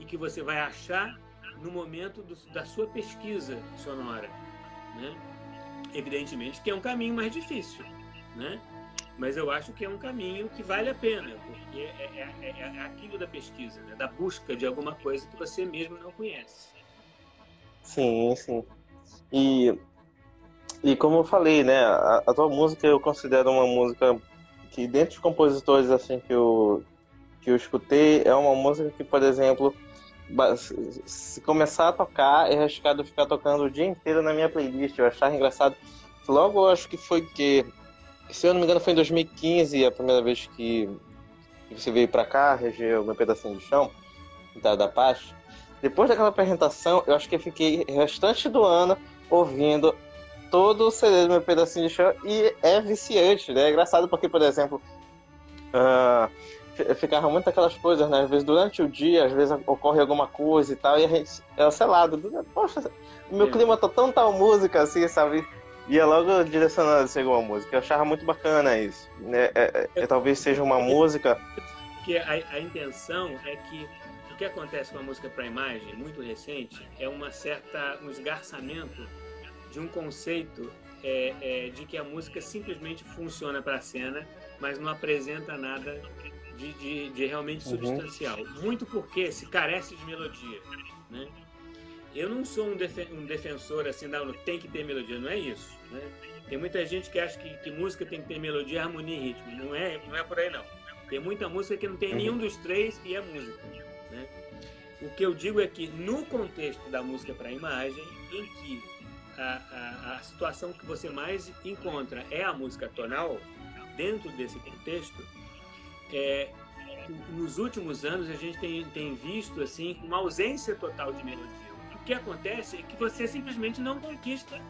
S2: E que você vai achar no momento do, da sua pesquisa sonora, né? Evidentemente que é um caminho mais difícil, né? Mas eu acho que é um caminho que vale a pena, porque é, é, é, é aquilo da pesquisa, né? da busca de alguma coisa que você mesmo não conhece.
S1: Sim, sim. E, e como eu falei, né, a, a tua música eu considero uma música que, dentre os compositores assim que eu, que eu escutei, é uma música que, por exemplo, se começar a tocar, é arriscado ficar tocando o dia inteiro na minha playlist. Eu achava engraçado. Logo, eu acho que foi que, se eu não me engano, foi em 2015 a primeira vez que, você veio para cá, regeu meu pedacinho de chão, da, da paz. Depois daquela apresentação, eu acho que eu fiquei restante do ano ouvindo todo o CD do meu pedacinho de chão e é viciante, né? É engraçado porque, por exemplo, uh, ficava muito aquelas coisas, né? Às vezes durante o dia, às vezes ocorre alguma coisa e tal, e a gente é selado. Poxa, o meu clima tá tão tal música assim, sabe? Ia logo direcionando assim, alguma música. Eu achava muito bacana isso. Né? É, é, é talvez seja uma música.
S2: Porque a, a intenção é que o que acontece com a música para imagem, muito recente, é uma certa um esgarçamento de um conceito é, é, de que a música simplesmente funciona para a cena, mas não apresenta nada de, de, de realmente uhum. substancial. Muito porque se carece de melodia, né? Eu não sou um, defen um defensor assim, não, tem que ter melodia, não é isso, né? Tem muita gente que acha que, que, música tem que ter melodia, harmonia e ritmo. Não é, não é por aí não. Tem muita música que não tem uhum. nenhum dos três e é música. Né? O que eu digo é que no contexto da música para imagem, em que a, a, a situação que você mais encontra é a música tonal, dentro desse contexto, é, nos últimos anos a gente tem, tem visto assim uma ausência total de melodia. O que acontece é que você simplesmente não conquista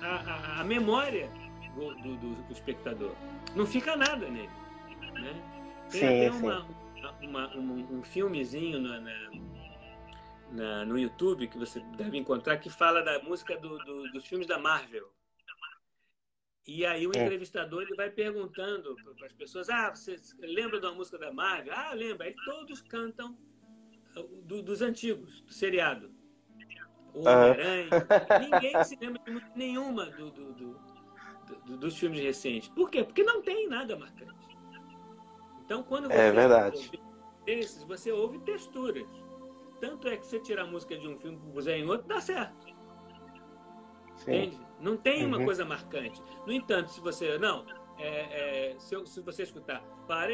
S2: a, a, a memória do, do, do, espectador. Não fica nada nele. Né? Tem sim, até uma, uma, um, um filmezinho na, na, na, no YouTube que você deve encontrar que fala da música dos filmes da Marvel. E aí o é. entrevistador ele vai perguntando para as pessoas: Ah, você lembra de uma música da Marvel? Ah, lembra. Aí todos cantam uh, do, dos antigos, do seriado. O Homem-Aranha. <laughs> Ninguém se lembra de música nenhuma do, do, do, dos filmes recentes. Por quê? Porque não tem nada marcante. Então, quando é você
S1: é verdade.
S2: ouve esses, você ouve texturas. Tanto é que você tirar a música de um filme e puser em outro, dá certo. Entende? Não tem uhum. uma coisa marcante. No entanto, se você. Não, é, é, se, eu, se, você escutar para,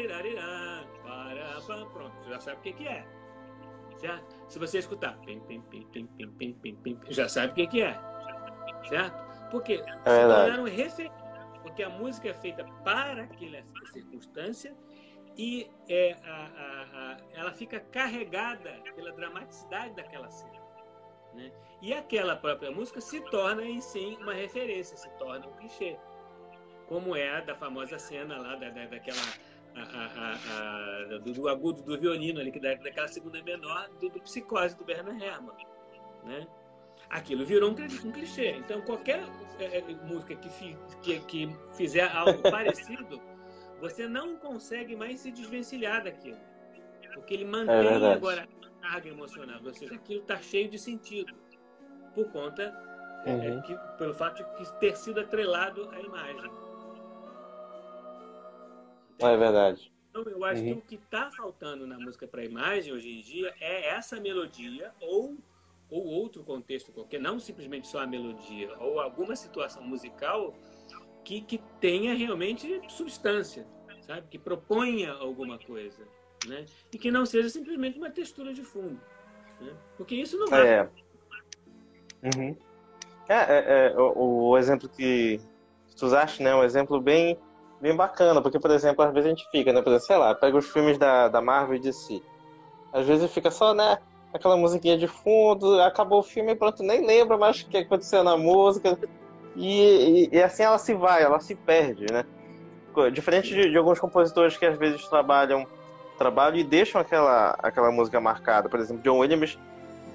S2: para, pronto, você já sabe o que, que é. Certo? Se você escutar pim, pim, pim, pim, pim, pim, pim, pim já sabe o que, que é. Certo? Porque é. Porque a música é feita para aquela circunstância e é, a, a, a, ela fica carregada pela dramaticidade daquela cena. Né? E aquela própria música se torna em si uma referência, se torna um clichê. Como é a da famosa cena lá, da, da daquela. A, a, a, do, do, agudo do violino ali, que da, daquela segunda menor do, do psicose do Bernard Herrmann. Né? Aquilo virou um, um clichê. Então, qualquer é, é, música que, fi, que, que fizer algo <laughs> parecido, você não consegue mais se desvencilhar daquilo. Porque ele mantém é agora carga emocional, ou seja, aquilo está cheio de sentido, por conta, é, uhum. é, que, pelo fato de ter sido atrelado à imagem.
S1: Entendeu? É verdade.
S2: Então, eu acho uhum. que o que está faltando na música para imagem hoje em dia é essa melodia ou, ou outro contexto qualquer, não simplesmente só a melodia, ou alguma situação musical que, que tenha realmente substância, sabe? Que proponha alguma coisa né? E que não seja simplesmente uma textura de fundo, né? Porque isso não vai.
S1: É. Uhum. É, é, é o, o, exemplo que tu usaste, né? Um exemplo bem, bem bacana, porque, por exemplo, às vezes a gente fica, né? Por exemplo, sei lá, pega os filmes da, da Marvel e DC. Às vezes fica só, né? Aquela musiquinha de fundo, acabou o filme e pronto, nem lembra mais o que aconteceu na música. E, e, e, assim ela se vai, ela se perde, né? Diferente de, de alguns compositores que às vezes trabalham trabalho e deixam aquela, aquela música marcada. Por exemplo, John Williams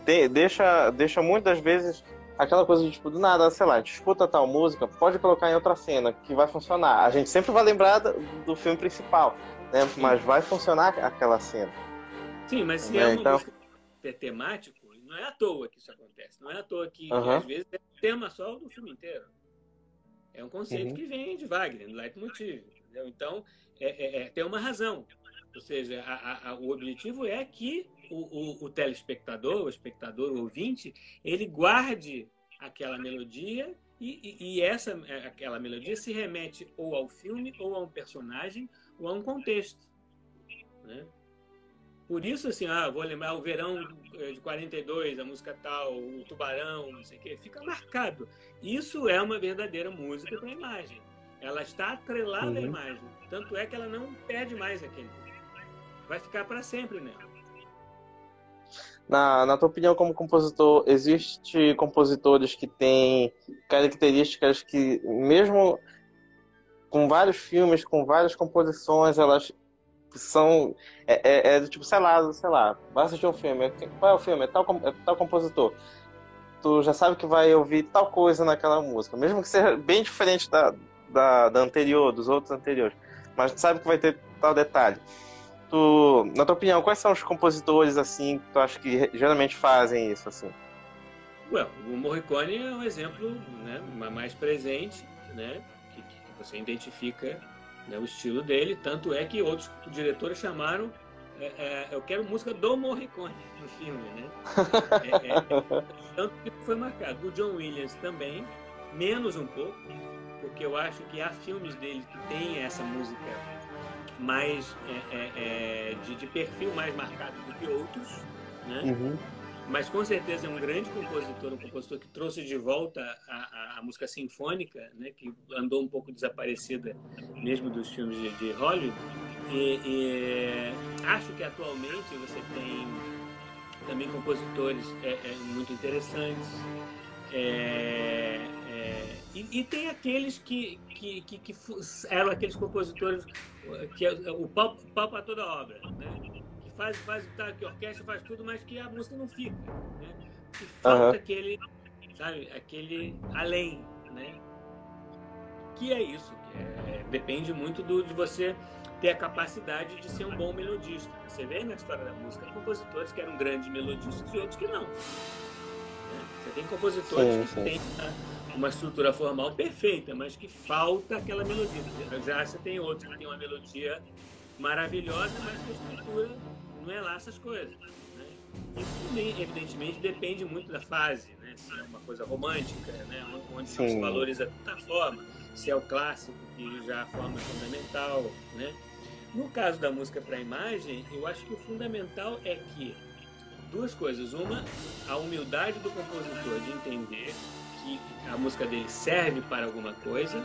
S1: te, deixa, deixa muitas vezes aquela coisa de tipo, do nada, sei lá, a gente escuta tal música, pode colocar em outra cena que vai funcionar. A gente sempre vai lembrar do, do filme principal, né? Mas vai funcionar aquela cena.
S2: Sim, mas se é, é uma então... música é temático, não é à toa que isso acontece. Não é à toa que, uhum. às vezes, é tema só do filme inteiro. É um conceito uhum. que vem de Wagner, do leitmotiv. Entendeu? Então, é, é, é, tem uma razão. Ou seja, a, a, o objetivo é que o, o, o, telespectador, o espectador, o ouvinte, ele guarde aquela melodia e, e, e, essa é, aquela melodia se remete ou ao filme, ou a um personagem, ou a um contexto. Né? Por isso, assim, ah, vou lembrar o verão de 42, a música tal, o tubarão, não sei o quê, fica marcado. Isso é uma verdadeira música para a imagem. Ela está atrelada uhum. à imagem. Tanto é que ela não perde mais aquele vai ficar para sempre nela.
S1: Na, na tua opinião, como compositor, existe compositores que têm características que, mesmo com vários filmes, com várias composições, elas são. É, é, é do tipo, sei lá, sei lá, vai assistir um filme. Qual é o filme? É tal, é tal compositor. Tu já sabe que vai ouvir tal coisa naquela música, mesmo que seja bem diferente da, da, da anterior, dos outros anteriores. Mas tu sabe que vai ter tal detalhe. Tu, na tua opinião, quais são os compositores assim que tu acha que geralmente fazem isso assim?
S2: Well, o Morricone é um exemplo né, mais presente, né, que, que você identifica né, o estilo dele, tanto é que outros diretores chamaram é, é, eu quero música do Morricone no filme, né? <laughs> É, é, tanto que foi marcado. O John Williams também, menos um pouco, porque eu acho que há filmes dele que tem essa música mais é, é, é, de, de, perfil mais marcado do que outros, né? Uhum. Mas com certeza é um grande compositor, um compositor que trouxe de volta a, a, a música sinfônica, né? Que andou um pouco desaparecida mesmo dos filmes de, de Hollywood. E, e, acho que atualmente você tem também compositores é, é, muito interessantes. É, é, e, e, tem aqueles que, que, que, que, eram aqueles compositores que é o pau, pau para toda obra, né? Que faz, faz tá, que orquestra faz tudo, mas que a música não fica, né? Que falta uhum. aquele, sabe, aquele além, né? Que é isso, que é, depende muito do, de você ter a capacidade de ser um bom melodista. Você vê na história da música compositores que eram grandes melodistas e outros que não. Né? Você tem compositores sim, que sim. têm uma estrutura formal perfeita, mas que falta aquela melodia. Já você tem outros que têm uma melodia maravilhosa, mas a estrutura não é lá essas coisas. Né? Isso também, evidentemente, depende muito da fase, né? se é uma coisa romântica, né? onde se valoriza a forma, se é o clássico, que já é a forma fundamental, né? No caso da música para imagem, eu acho que o fundamental é que duas coisas. Uma, a humildade do compositor de entender que a música dele serve para alguma coisa,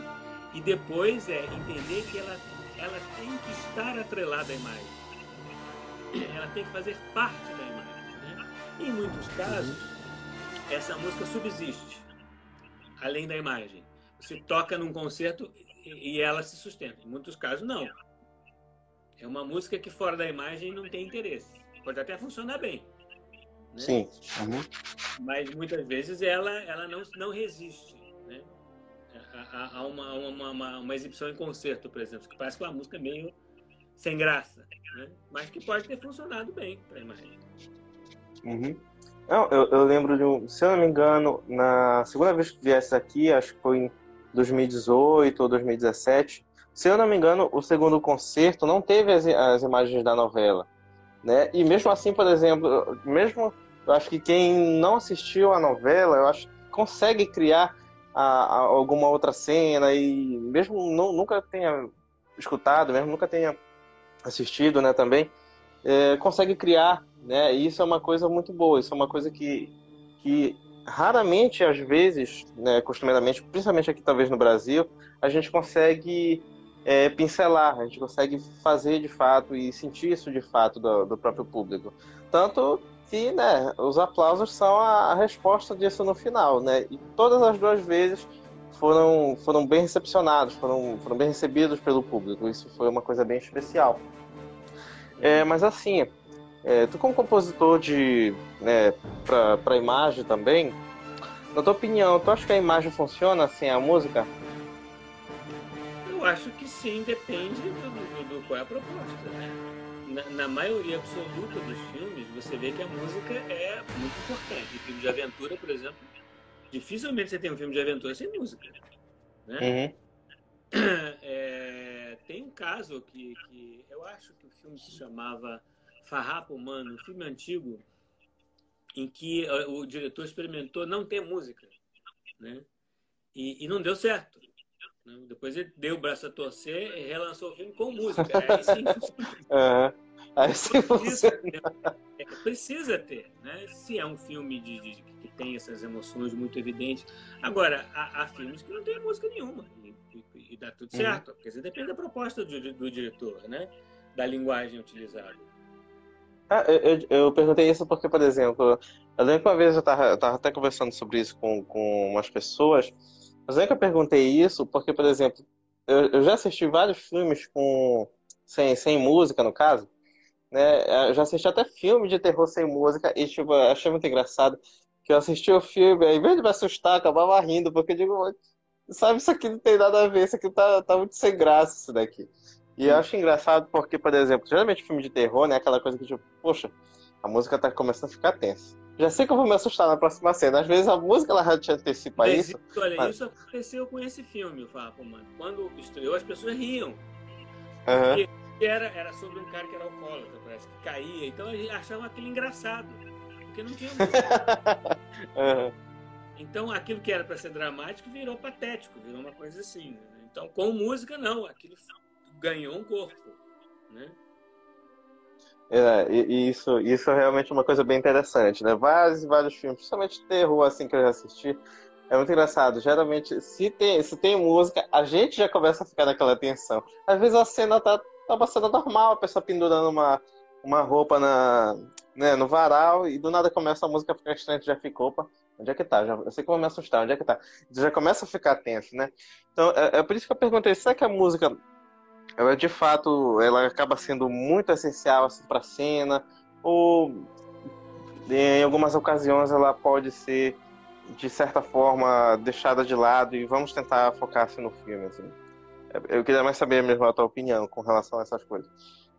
S2: e depois é entender que ela, ela tem que estar atrelada à imagem. Ela tem que fazer parte da imagem. Né? Em muitos casos, essa música subsiste, além da imagem. Você toca num concerto e ela se sustenta. Em muitos casos, não. É uma música que fora da imagem não tem interesse. Pode até funcionar bem.
S1: Né? Sim. Uhum.
S2: Mas muitas vezes ela, ela não, não resiste. Né? A, a, uma, uma, uma, uma, exibição em concerto, por exemplo, que parece uma música meio sem graça, né? mas que pode ter funcionado bem para a imagem.
S1: Uhum. Não, eu, eu lembro de um, se eu não me engano, na segunda vez que viesse aqui, acho que foi em 2018 ou 2017, se eu não me engano, o segundo concerto não teve as, as imagens da novela, né? E mesmo assim, por exemplo, mesmo eu acho que quem não assistiu a novela, eu acho consegue criar a, a, alguma outra cena e mesmo nunca tenha escutado, mesmo nunca tenha assistido, né, também, é, consegue criar, né? E isso é uma coisa muito boa, isso é uma coisa que, que raramente, às vezes, né, costumeiramente, principalmente aqui talvez no Brasil, a gente consegue é, pincelar, a gente consegue fazer de fato e sentir isso de fato do, do próprio público. Tanto que né, os aplausos são a, resposta disso no final, né? E todas as duas vezes foram, foram bem recepcionados, foram, foram bem recebidos pelo público. Isso foi uma coisa bem especial. É, mas assim, é, tu como compositor de né, para imagem também, na tua opinião, tu acha que a imagem funciona sem a música?
S2: acho que sim, depende do, do, do qual é a proposta, né? Na, na, maioria absoluta dos filmes, você vê que a música é muito importante. Em filme de aventura, por exemplo, dificilmente você tem um filme de aventura sem música, né? Uhum. <clears throat> É, tem um caso que, que eu acho que o filme se chamava Farrapo Humano, um filme antigo, em que o diretor experimentou não ter música, né? E, e não deu certo. Né? Depois ele deu o braço a torcer e relançou o filme com música. <laughs> Aí sim
S1: uhum. Aí sim
S2: precisa, ter, é, precisa ter, né? Se é um filme de, de, que tem essas emoções muito evidentes. Agora, há, há filmes que não tem música nenhuma e, e, e dá tudo uhum. certo, porque isso depende da proposta do, do diretor, né? Da linguagem utilizada.
S1: Ah, eu, eu, perguntei isso porque, por exemplo, eu lembro que uma vez eu estava até conversando sobre isso com, com umas pessoas mas é que eu perguntei isso porque, por exemplo, eu, eu já assisti vários filmes com sem, sem música, no caso. Né? Eu já assisti até filme de terror sem música e, tipo, achei muito engraçado que eu assisti o filme, ao invés de me assustar, acabava rindo, porque eu digo, sabe, isso aqui não tem nada a ver, isso aqui tá, tá muito sem graça, isso daqui. E eu acho engraçado porque, por exemplo, geralmente filme de terror, né? Aquela coisa que, tipo, poxa, a música tá começando a ficar tensa. Já sei que eu vou me assustar na próxima cena. Às vezes a música ela já te antecipa isso.
S2: Olha,
S1: mas...
S2: isso aconteceu com esse filme, o Papo, mano. Quando estreou, as pessoas riam.
S1: Uhum.
S2: Era, era sobre um cara que era alcoólatra, parece que caía. Então eles achavam aquilo engraçado. Porque não tinha música. <laughs>
S1: uhum.
S2: Então aquilo que era para ser dramático virou patético, virou uma coisa assim. Né? Então com música, não. Aquilo ganhou um corpo. Né?
S1: É, e isso, isso é realmente uma coisa bem interessante, né? Vários e vários filmes, principalmente terror, assim, que eu já assisti, é muito engraçado. Geralmente, se tem, se tem música, a gente já começa a ficar naquela tensão. Às vezes a cena tá, tá uma cena normal, a pessoa pendurando uma, uma roupa na, né, no varal, e do nada começa a música ficar estranha, já fica, opa, onde é que tá? Já, eu sei que vou me assustar, onde é que tá? Já começa a ficar tenso, né? Então, é, é por isso que eu perguntei, será que a música ela de fato ela acaba sendo muito essencial assim, para a cena ou em algumas ocasiões ela pode ser de certa forma deixada de lado e vamos tentar focar assim, no filme assim. eu queria mais saber mesmo a tua opinião com relação a essas coisas.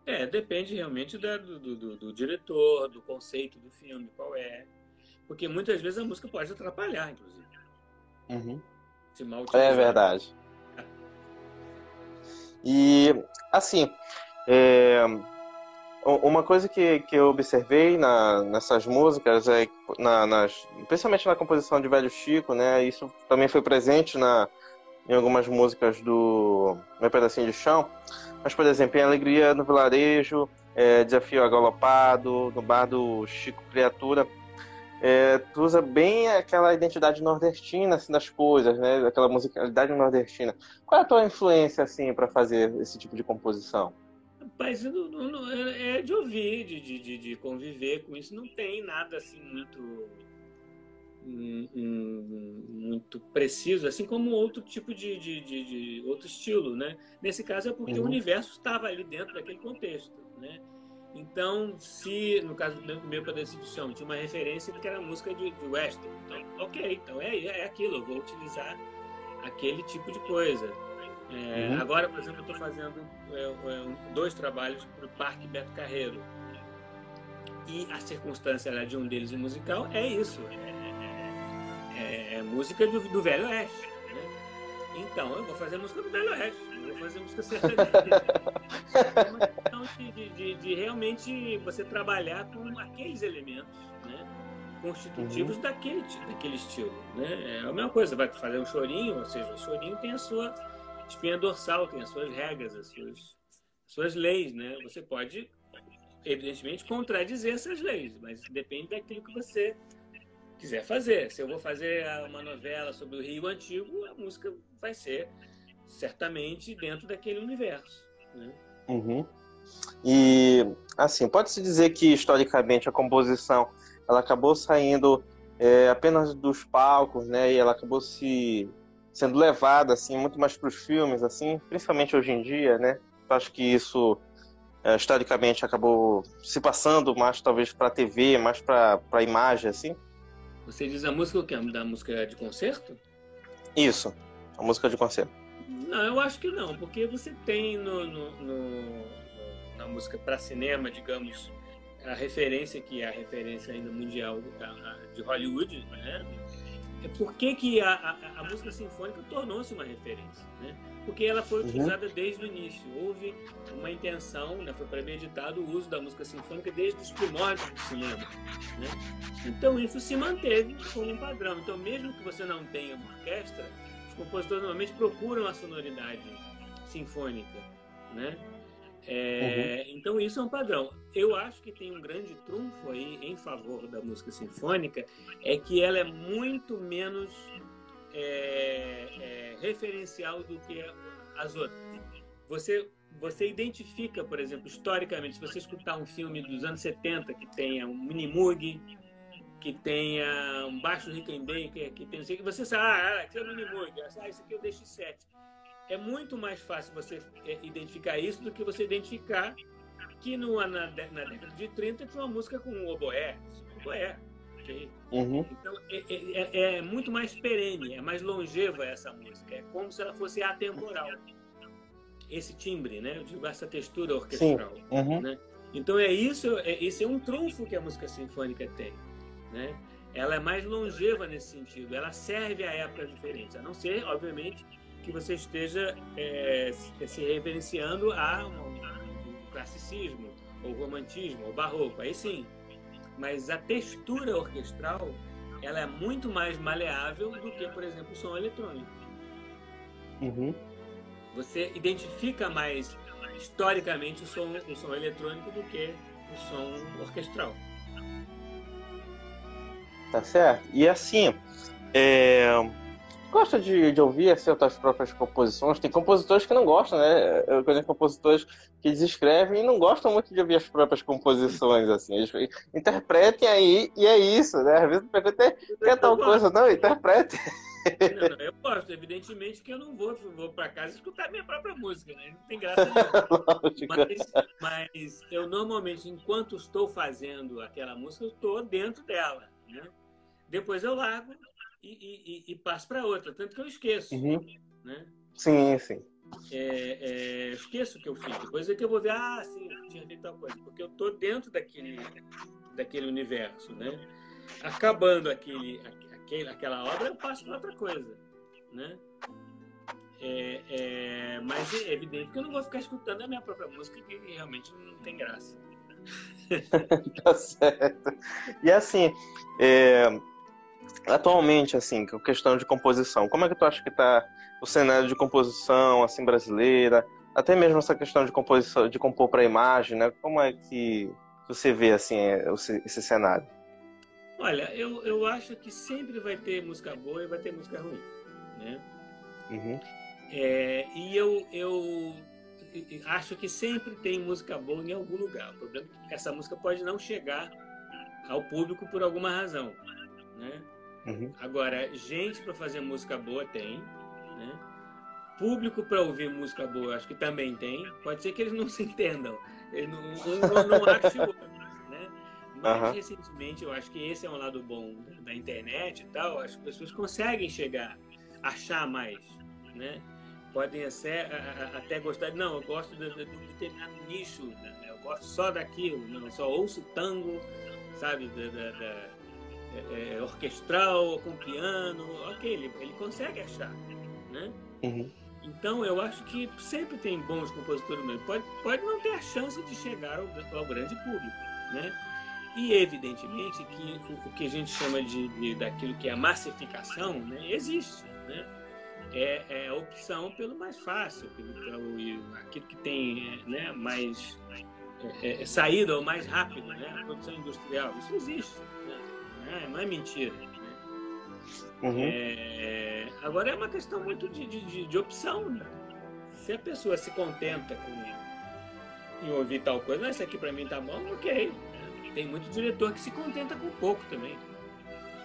S2: É depende realmente do, do, do, do diretor do conceito do filme qual é. Porque muitas vezes a música pode atrapalhar inclusive.
S1: Uhum.
S2: se mal
S1: é verdade e, assim, é, uma coisa que, que eu observei na, nessas músicas, é, na, nas, principalmente na composição de Velho Chico, né, isso também foi presente na, em algumas músicas do Meu Pedacinho de Chão, mas, por exemplo, em Alegria no Vilarejo, é, Desafio Agalopado, no bar do Chico Criatura, é, tu usa bem aquela identidade nordestina assim, das coisas, né? Aquela musicalidade nordestina. Qual é a tua influência assim para fazer esse tipo de composição?
S2: Rapaz, não, não, é, é de ouvir, de, de, de, conviver com isso. Não tem nada assim muito hum, hum, muito preciso, assim como outro tipo de, de, de, de outro estilo, né? Nesse caso é porque uhum. o universo estava ali dentro daquele contexto, né? Então, se no caso do meu para decidição tinha uma referência que era música de, de western, então, ok, então é, é aquilo, eu vou utilizar aquele tipo de coisa. É, uhum. Agora, por exemplo, eu estou fazendo é, é, dois trabalhos para o Parque Beto Carreiro. E a circunstância lá de um deles, o musical, é isso. É, é, é música do, do Velho Oeste. Então, eu vou fazer música do Velho Oeste, não vou fazer música sertaneja. é uma questão de, de, de, realmente você trabalhar com aqueles elementos, né? constitutivos uhum. daquele, daquele estilo. Né? É a mesma coisa, vai fazer um chorinho, ou seja, o chorinho tem a sua espinha dorsal, tem as suas regras, as suas, as suas leis. Né? Você pode, evidentemente, contradizer essas leis, mas depende daquilo que você quiser fazer. Se eu vou fazer uma novela sobre o Rio Antigo, a música vai ser certamente dentro daquele universo. Né?
S1: Uhum. E, assim, pode-se dizer que, historicamente, a composição ela acabou saindo é, apenas dos palcos, né? E ela acabou se sendo levada, assim, muito mais para os filmes, assim, principalmente hoje em dia, né? Eu acho que isso, é, historicamente, acabou se passando mais, talvez, para a TV, mais para a imagem, assim.
S2: Você diz a música o quê? Da música de concerto?
S1: Isso, a música de concerto.
S2: Não, eu acho que não, porque você tem no, no, no na música para cinema, digamos, a referência que é a referência ainda mundial de Hollywood, né? É por que, que a, a, a música sinfônica tornou-se uma referência, né? Porque ela foi uhum. utilizada uhum. desde o início. Houve uma intenção, né? foi premeditado o uso da música sinfônica desde os primórdios do cinema, né? Então isso se manteve como um padrão. Então mesmo que você não tenha uma orquestra, os compositores normalmente procuram a sonoridade sinfônica, né? É, uhum. Então isso é um padrão. Eu acho que tem um grande trunfo aí em favor da música sinfônica, é que ela é muito menos é, é, referencial do que as outras. Você você identifica, por exemplo, historicamente, se você escutar um filme dos anos 70 que tenha um mini Moog, que tenha um baixo Rickenbacker, que que você sabe, ah, aqui é o mini Moog, ah, esse aqui eu deixo 7 é muito mais fácil você é, identificar isso do que você identificar que na, na década de 30 tinha uma música com o oboé. Oboé. Okay? Uhum. Então é, é, é, é, muito mais perene, é mais longeva essa música. É como se ela fosse atemporal. esse timbre, né? Essa textura orquestral.
S1: Uhum.
S2: Né? Então é isso, é, esse é um trunfo que a música sinfônica tem, né? Ela é mais longeva nesse sentido, ela serve a épocas diferentes, a não ser, obviamente, que você esteja é, se referenciando a um, classicismo, ou romantismo, ou barroco, aí sim. Mas a textura orquestral, ela é muito mais maleável do que, por exemplo, o som eletrônico.
S1: Uhum.
S2: Você identifica mais historicamente o som, o som eletrônico do que o som orquestral.
S1: Tá certo. E assim, é... gosta de, de ouvir as suas próprias composições? Tem compositores que não gostam, né? Eu conheço compositores que eles escrevem e não gostam muito de ouvir as próprias composições, assim. Eles interpretem aí e é isso, né? Às vezes pergunta, quer tal coisa? Não, interprete.
S2: Não, não, eu gosto, evidentemente que eu não vou, vou para casa escutar minha própria música, né? Não tem graça nenhuma. <laughs> mas, mas eu normalmente, enquanto estou fazendo aquela música, eu estou dentro dela, né? Depois eu largo e, e, e passo para outra, tanto que eu esqueço,
S1: uhum.
S2: né?
S1: Sim, sim.
S2: É, é, esqueço o que eu fiz. Depois é que eu vou ver, ah, sim, eu tinha feito tal coisa, porque eu estou dentro daquele, daquele universo, né? Acabando aquele, aquele, aquela obra, eu passo para outra coisa, né? É, é, mas é evidente que eu não vou ficar escutando a minha própria música, que realmente não tem graça. <laughs>
S1: tá certo. E assim, é, atualmente, assim, questão de composição, como é que tu acha que está o cenário de composição, assim, brasileira? Até mesmo essa questão de composição, de compor para imagem, né? Como é que você vê, assim, esse, esse cenário?
S2: Olha, eu, eu acho que sempre vai ter música boa e vai ter música ruim, né?
S1: Uhum.
S2: É, e eu, eu acho que sempre tem música boa em algum lugar. O problema é que essa música pode não chegar ao público por alguma razão, né?
S1: Uhum.
S2: Agora, gente para fazer música boa tem, né? Público para ouvir música boa, acho que também tem. Pode ser que eles não se entendam, eles não, um não, outro. Mas uhum. recentemente, eu acho que esse é um lado bom da internet e tal, as pessoas conseguem chegar, achar mais, né? Podem até, até gostar, não, eu gosto de, de, de um determinado nicho, né? eu gosto só daquilo, não, eu só ouço tango, sabe, da, da, da é, é, orquestral, com piano, ok, ele, ele consegue achar, né?
S1: Uhum.
S2: Então, eu acho que sempre tem bons compositores mesmo. Pode, pode não ter a chance de chegar ao, ao grande público, né? E evidentemente que o, que a gente chama de, de, daquilo que é a massificação né, existe. Né? É, é, a opção pelo mais fácil, pelo, pelo aquilo que tem né, mais é, é, saída ou mais rápido, né? a produção industrial. Isso existe. Né? Não é mentira. Né?
S1: Uhum.
S2: É, agora é uma questão muito de, de, de opção. Né? Se a pessoa se contenta com em ouvir tal coisa, ah, isso aqui para mim tá bom, ok tem muito diretor que se contenta com pouco também.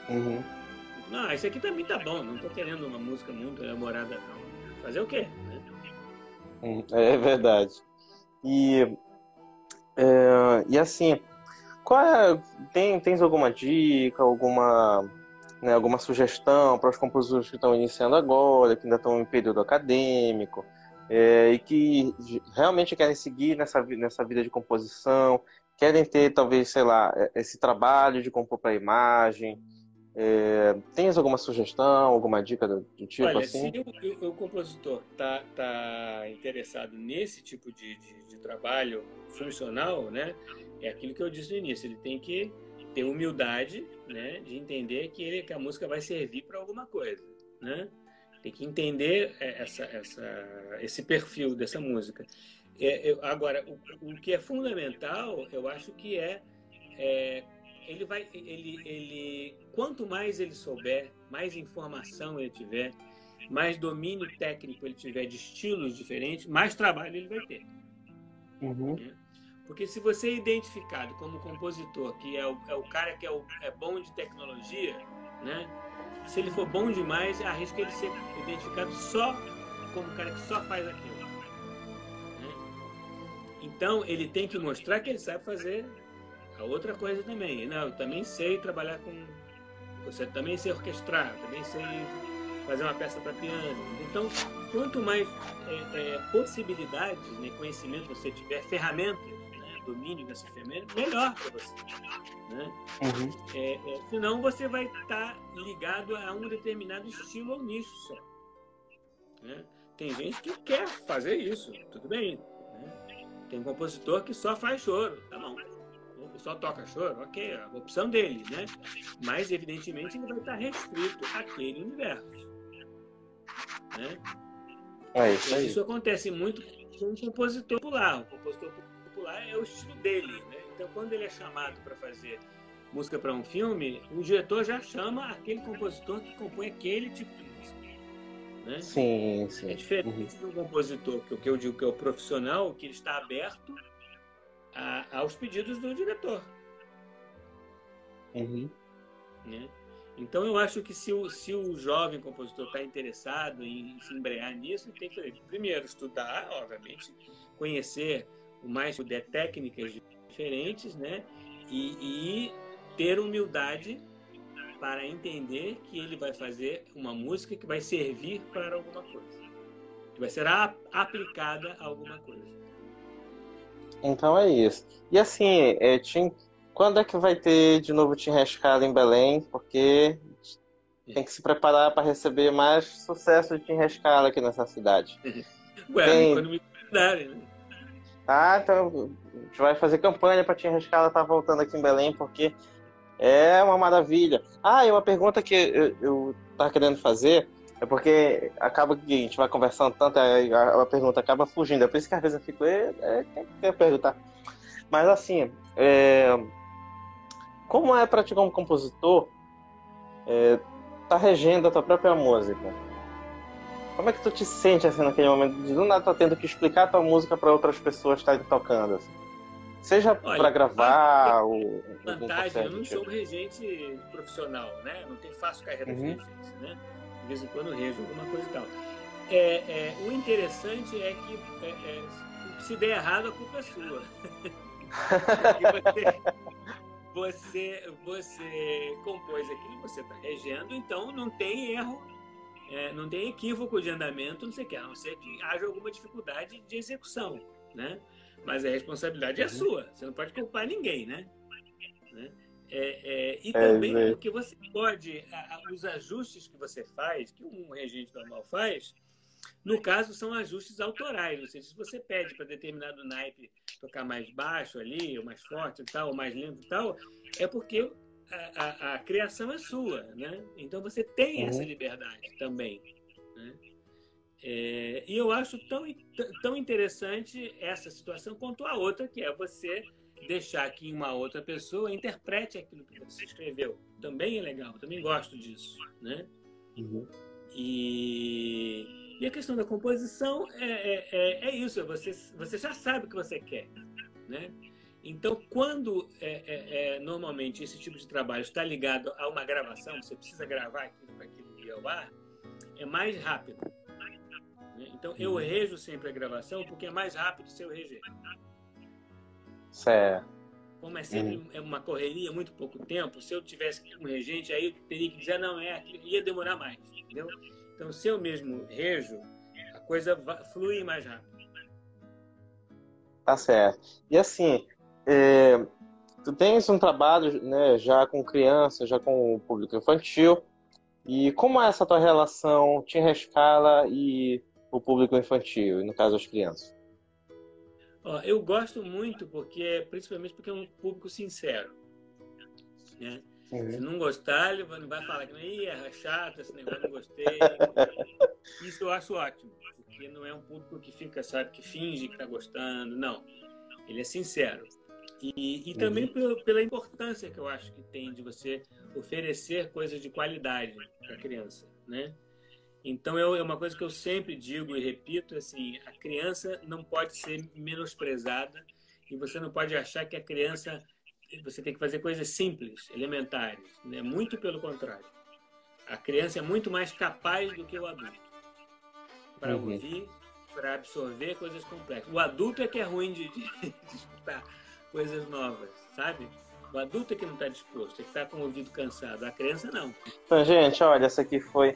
S1: Uhum.
S2: Não, esse aqui também tá bom, não tô querendo uma música muito elaborada, não. Fazer o quê?
S1: Né? É verdade. E, é, e assim, qual é, tem, tens alguma dica, alguma, né, alguma sugestão para os compositores que estão iniciando agora, que ainda estão em período acadêmico, é, e que realmente querem seguir nessa, nessa vida de composição, querem ter, talvez, sei lá, é, esse trabalho de compor para imagem. É, tens alguma sugestão, alguma dica do, do tipo
S2: Olha,
S1: assim?
S2: se o, o, o compositor tá, tá interessado nesse tipo de, de, de, trabalho funcional, né, é aquilo que eu disse no início. Ele tem que ter humildade, né, de entender que, ele, que a música vai servir para alguma coisa, né? Tem que entender é, essa, essa, esse perfil dessa música. É, eu, agora, o, o, que é fundamental, eu acho que é, é, ele vai, ele, ele, quanto mais ele souber, mais informação ele tiver, mais domínio técnico ele tiver de estilos diferentes, mais trabalho ele vai ter.
S1: Uhum.
S2: Né? Porque se você é identificado como compositor, que é o, é o cara que é, o, é bom de tecnologia, né? Se ele for bom demais, arrisca ele ser identificado só como o cara que só faz aquilo. Então, ele tem que mostrar que ele sabe fazer a outra coisa também. Não, eu também sei trabalhar com. Você também sei orquestrar, também sei fazer uma peça para piano. Então, quanto mais é, é, possibilidades, né, conhecimento você tiver, ferramentas, né, domínio dessa ferramenta, melhor para você. Né? Uhum. É, é, senão você vai estar tá ligado a um determinado estilo ou nicho só. Né? Tem gente que quer fazer isso, tudo bem. Né? Tem um compositor que só faz choro, tá bom. Só toca choro, ok, é a opção dele, né? Mas, evidentemente, ele vai estar restrito àquele universo. Né?
S1: É isso,
S2: isso acontece muito com um compositor popular. O compositor popular é o estilo dele. Né? Então, quando ele é chamado para fazer música para um filme, o diretor já chama aquele compositor que compõe aquele tipo de música. Né?
S1: Sim, sim.
S2: É diferente uhum. do compositor, que o que eu digo que é o profissional, que ele está aberto a, aos pedidos do diretor.
S1: Uhum.
S2: Né? Então eu acho que se o, se o jovem compositor está interessado em se embrear nisso, ele tem que primeiro estudar, obviamente, conhecer o mais puder técnicas diferentes, né? E, e ter humildade para entender que ele vai fazer uma música que vai servir para alguma coisa, que vai ser a, aplicada a alguma coisa.
S1: Então é isso. E assim, é, tinha, quando é que vai ter de novo Tim Rescala em Belém? Porque tem que se preparar para receber mais sucesso de Tim Rescala aqui nessa cidade. <laughs>
S2: Ué, tem... quando me convidarem, né?
S1: Ah, então a gente vai fazer campanha para Tim Rescala estar tá voltando aqui em Belém, porque é uma maravilha. Ah, e uma pergunta que eu, eu tava querendo fazer é porque acaba que a gente vai conversando tanto, a, a pergunta acaba fugindo. É por isso que às vezes eu fico, é, é, quem quer perguntar? Mas assim, é, como é para ti como compositor é, tá regendo a tua própria música? Como é que tu te sente assim naquele momento de do nada tá tendo que explicar a tua música para outras pessoas estarem tocando? Assim? Seja para gravar ou
S2: vantagem, eu não sou um regente profissional, né? não tenho faço carreira uhum. de regente, né? De vez em quando rejo alguma coisa e tal. É, é, o interessante é que é, é se der errado a culpa é sua. <laughs> você, você compôs aquilo você está regendo, então não tem erro, é, não tem equívoco de andamento, não sei o que, a não ser que haja alguma dificuldade de execução, né? Mas a responsabilidade é uhum. sua, você não pode culpar ninguém, né? né? É, é, e é, também é, porque você pode, a, os ajustes que você faz, que um regente normal faz, no caso, são ajustes autorais, ou seja, se você pede para determinado naipe tocar mais baixo ali, ou mais forte e tal, ou mais lento e tal, é porque a, a, a criação é sua, né? Então você tem uhum. essa liberdade também, né? É, e eu acho tão, tão interessante essa situação quanto a outra, que é você deixar que uma outra pessoa interprete aquilo que você escreveu. Também é legal, também gosto disso, né? Uhum. E e a questão da composição é, é, é, é isso, é você, você já sabe o que você quer. Né? Então, quando é, é, é, normalmente esse tipo de trabalho está ligado a uma gravação, você precisa gravar aquilo para aquilo ir ao ar, é mais rápido. Né? Então, eu uhum. rejo sempre a gravação porque é mais rápido se eu reger.
S1: Certo.
S2: Como é sempre uhum. é uma correria, muito pouco tempo, se eu tivesse um regente, aí eu teria que dizer, não, é, ia demorar mais, entendeu? Então, se eu mesmo rejo, a coisa flui mais rápido.
S1: Tá certo. E assim, é, tu tens um trabalho né, já com criança, já com o público infantil. E como é essa tua relação, Tim Rescala e o público infantil, no caso as crianças?
S2: Ó, eu gosto muito porque, principalmente porque é um público sincero. Né? Uhum. Se não gostar, ele vai falar que Ih, é chato esse negócio, não gostei. Isso eu acho ótimo, porque não é um público que fica, sabe, que finge que está gostando. Não. Ele é sincero. E, e também uhum. pela importância que eu acho que tem de você oferecer coisas de qualidade para a criança, né? Então é uma coisa que eu sempre digo e repito assim, a criança não pode ser menosprezada e você não pode achar que a criança você tem que fazer coisas simples, elementares. Né? Muito pelo contrário. A criança é muito mais capaz do que o adulto para uhum. ouvir, para absorver coisas complexas. O adulto é que é ruim de, de, de escutar coisas novas, sabe? O adulto é que não está disposto, é que está com o ouvido cansado. A criança não.
S1: Então, gente, olha, essa aqui foi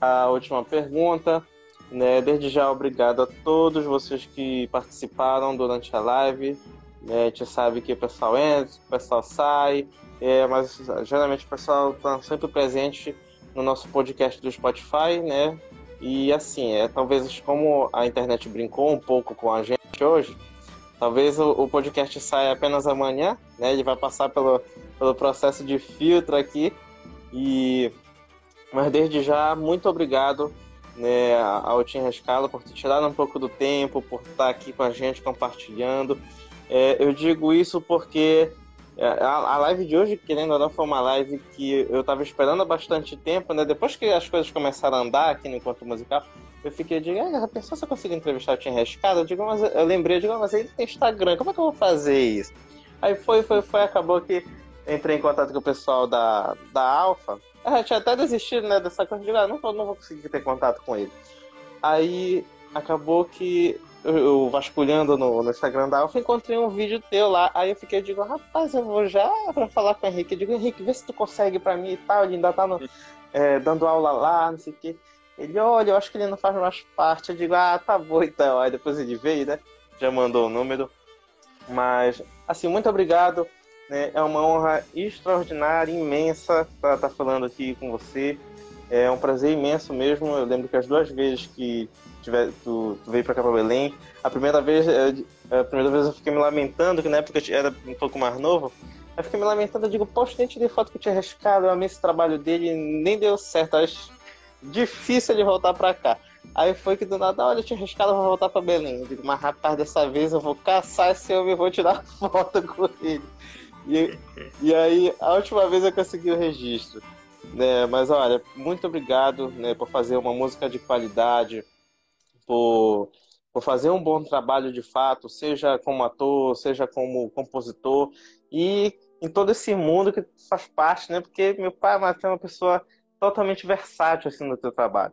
S1: a última pergunta. Né? Desde já, obrigado a todos vocês que participaram durante a live. Né? A gente sabe que o pessoal entra, o pessoal sai, é, mas geralmente o pessoal está sempre presente no nosso podcast do Spotify, né? E assim, é talvez como a internet brincou um pouco com a gente hoje, talvez o, o podcast saia apenas amanhã, né? Ele vai passar pelo, pelo processo de filtro aqui. E mas desde já, muito obrigado né, ao Tim Rescala por ter tirado um pouco do tempo, por estar aqui com a gente compartilhando. É, eu digo isso porque é, a, live de hoje, querendo ou não, foi uma live que eu estava esperando há bastante tempo, né? Depois que as coisas começaram a andar aqui no Encontro Musical, eu fiquei, digo, ah, pensou se eu consigo entrevistar o Tim Rescala? Eu, digo, mas eu lembrei, eu digo, ah, mas ele tem Instagram, como é que eu vou fazer isso? Aí foi, foi, foi, acabou que entrei em contato com o pessoal da, da Alfa. Eu tinha até desistido, né, dessa coisa, de, ah, não, não vou conseguir ter contato com ele. Aí acabou que eu vasculhando no, no, Instagram da Alfa, encontrei um vídeo teu lá. Aí eu fiquei, digo, rapaz, eu vou já pra falar com o Henrique. Eu digo, Henrique, vê se tu consegue pra mim e tal. Ele ainda tá no, é, dando aula lá, não sei o quê. Ele, olha, eu acho que ele não faz mais parte. Eu digo, ah, tá bom então. Aí depois ele veio, né? Já mandou o número. Mas, assim, muito obrigado. Né? É uma honra extraordinária, imensa estar tá, tá falando aqui com você. É um prazer imenso mesmo. Eu lembro que as duas vezes que tiver, tu, tu veio pra cá pra Belém. A primeira vez, é, a primeira vez eu fiquei me lamentando, que na época eu era um pouco mais novo. Eu fiquei me lamentando, eu digo, poxa, nem tirei foto que eu tinha arriscado, eu amei esse trabalho dele, nem deu certo. Acho difícil ele voltar pra cá. Aí foi que do nada, olha, eu tinha arriscado, eu vou voltar pra Belém. Eu digo, mas rapaz, dessa vez eu vou caçar esse homem e vou tirar <laughs> foto com ele. E, e aí, a última vez eu consegui o registro. Né? Mas olha, muito obrigado né, por fazer uma música de qualidade, por, por fazer um bom trabalho de fato, seja como ator, seja como compositor e em todo esse mundo que faz parte, né? Porque meu pai é uma pessoa totalmente versátil assim no teu trabalho,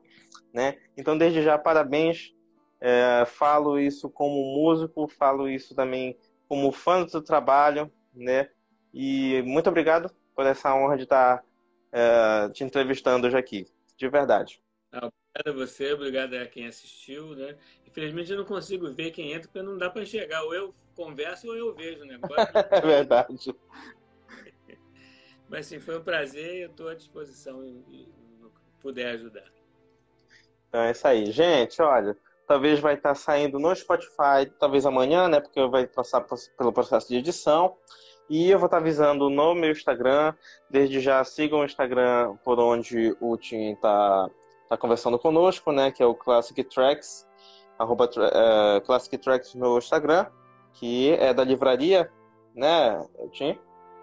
S1: né? Então desde já parabéns, é, falo isso como músico, falo isso também como fã do teu trabalho, né? E muito obrigado por essa honra de estar é, te entrevistando hoje aqui, de verdade.
S2: Obrigado a você, obrigado a quem assistiu, né? Infelizmente eu não consigo ver quem entra porque não dá para enxergar. Ou eu converso ou eu vejo, né? <laughs>
S1: é verdade. <laughs>
S2: Mas sim, foi um prazer e eu estou à disposição e puder ajudar.
S1: Então é isso aí. Gente, olha, talvez vai estar saindo no Spotify, talvez amanhã, né? Porque vai passar pelo processo de edição. E eu vou estar avisando no meu Instagram. Desde já sigam o Instagram por onde o Tim está está conversando conosco, né? Que é o Classic Tracks, arroba uh, Classic Tracks no Instagram, que é da livraria, né, Tim?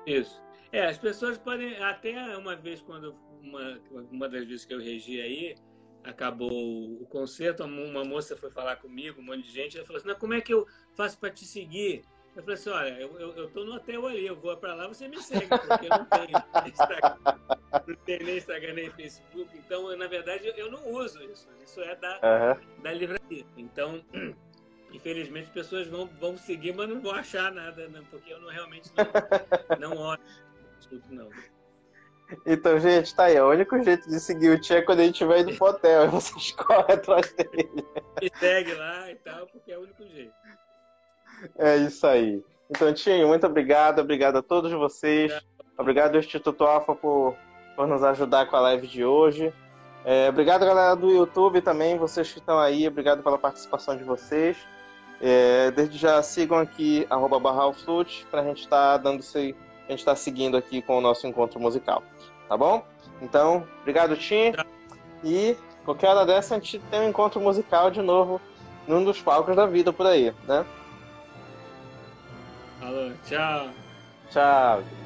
S2: Isso. É, as pessoas podem, até uma vez, quando uma, uma das vezes que eu regi aí, acabou o concerto, uma moça foi falar comigo, um monte de gente, ela falou assim, como é que eu faço para te seguir? Eu falei assim, olha, eu, eu, eu tô no hotel ali, eu vou para lá, você me segue, porque eu não tenho Instagram, não tenho nem Instagram nem Facebook, então, eu, na verdade, eu não uso isso. Isso é da, uhum. da livraria. Então, infelizmente, as pessoas vão, vão seguir, mas não vão achar nada, não, porque eu não, realmente não, não olho, não.
S1: Então, gente, tá aí. O único jeito de seguir o Tia é quando a gente vai indo pro hotel. <laughs> Vocês correm atrás dele.
S2: E segue lá e tal, porque é o único jeito.
S1: É isso aí. Então, Tinho, muito obrigado. Obrigado a todos vocês. Obrigado ao Instituto Alfa por, por nos ajudar com a live de hoje. É, obrigado, galera do YouTube também, vocês que estão aí. Obrigado pela participação de vocês. É, desde já sigam aqui, arroba para a gente estar tá dando a gente está seguindo aqui com o nosso encontro musical. Tá bom? Então, obrigado, Tim. E qualquer hora dessa a gente tem um encontro musical de novo num dos palcos da vida por aí, né?
S2: Falou, tchau.
S1: Tchau.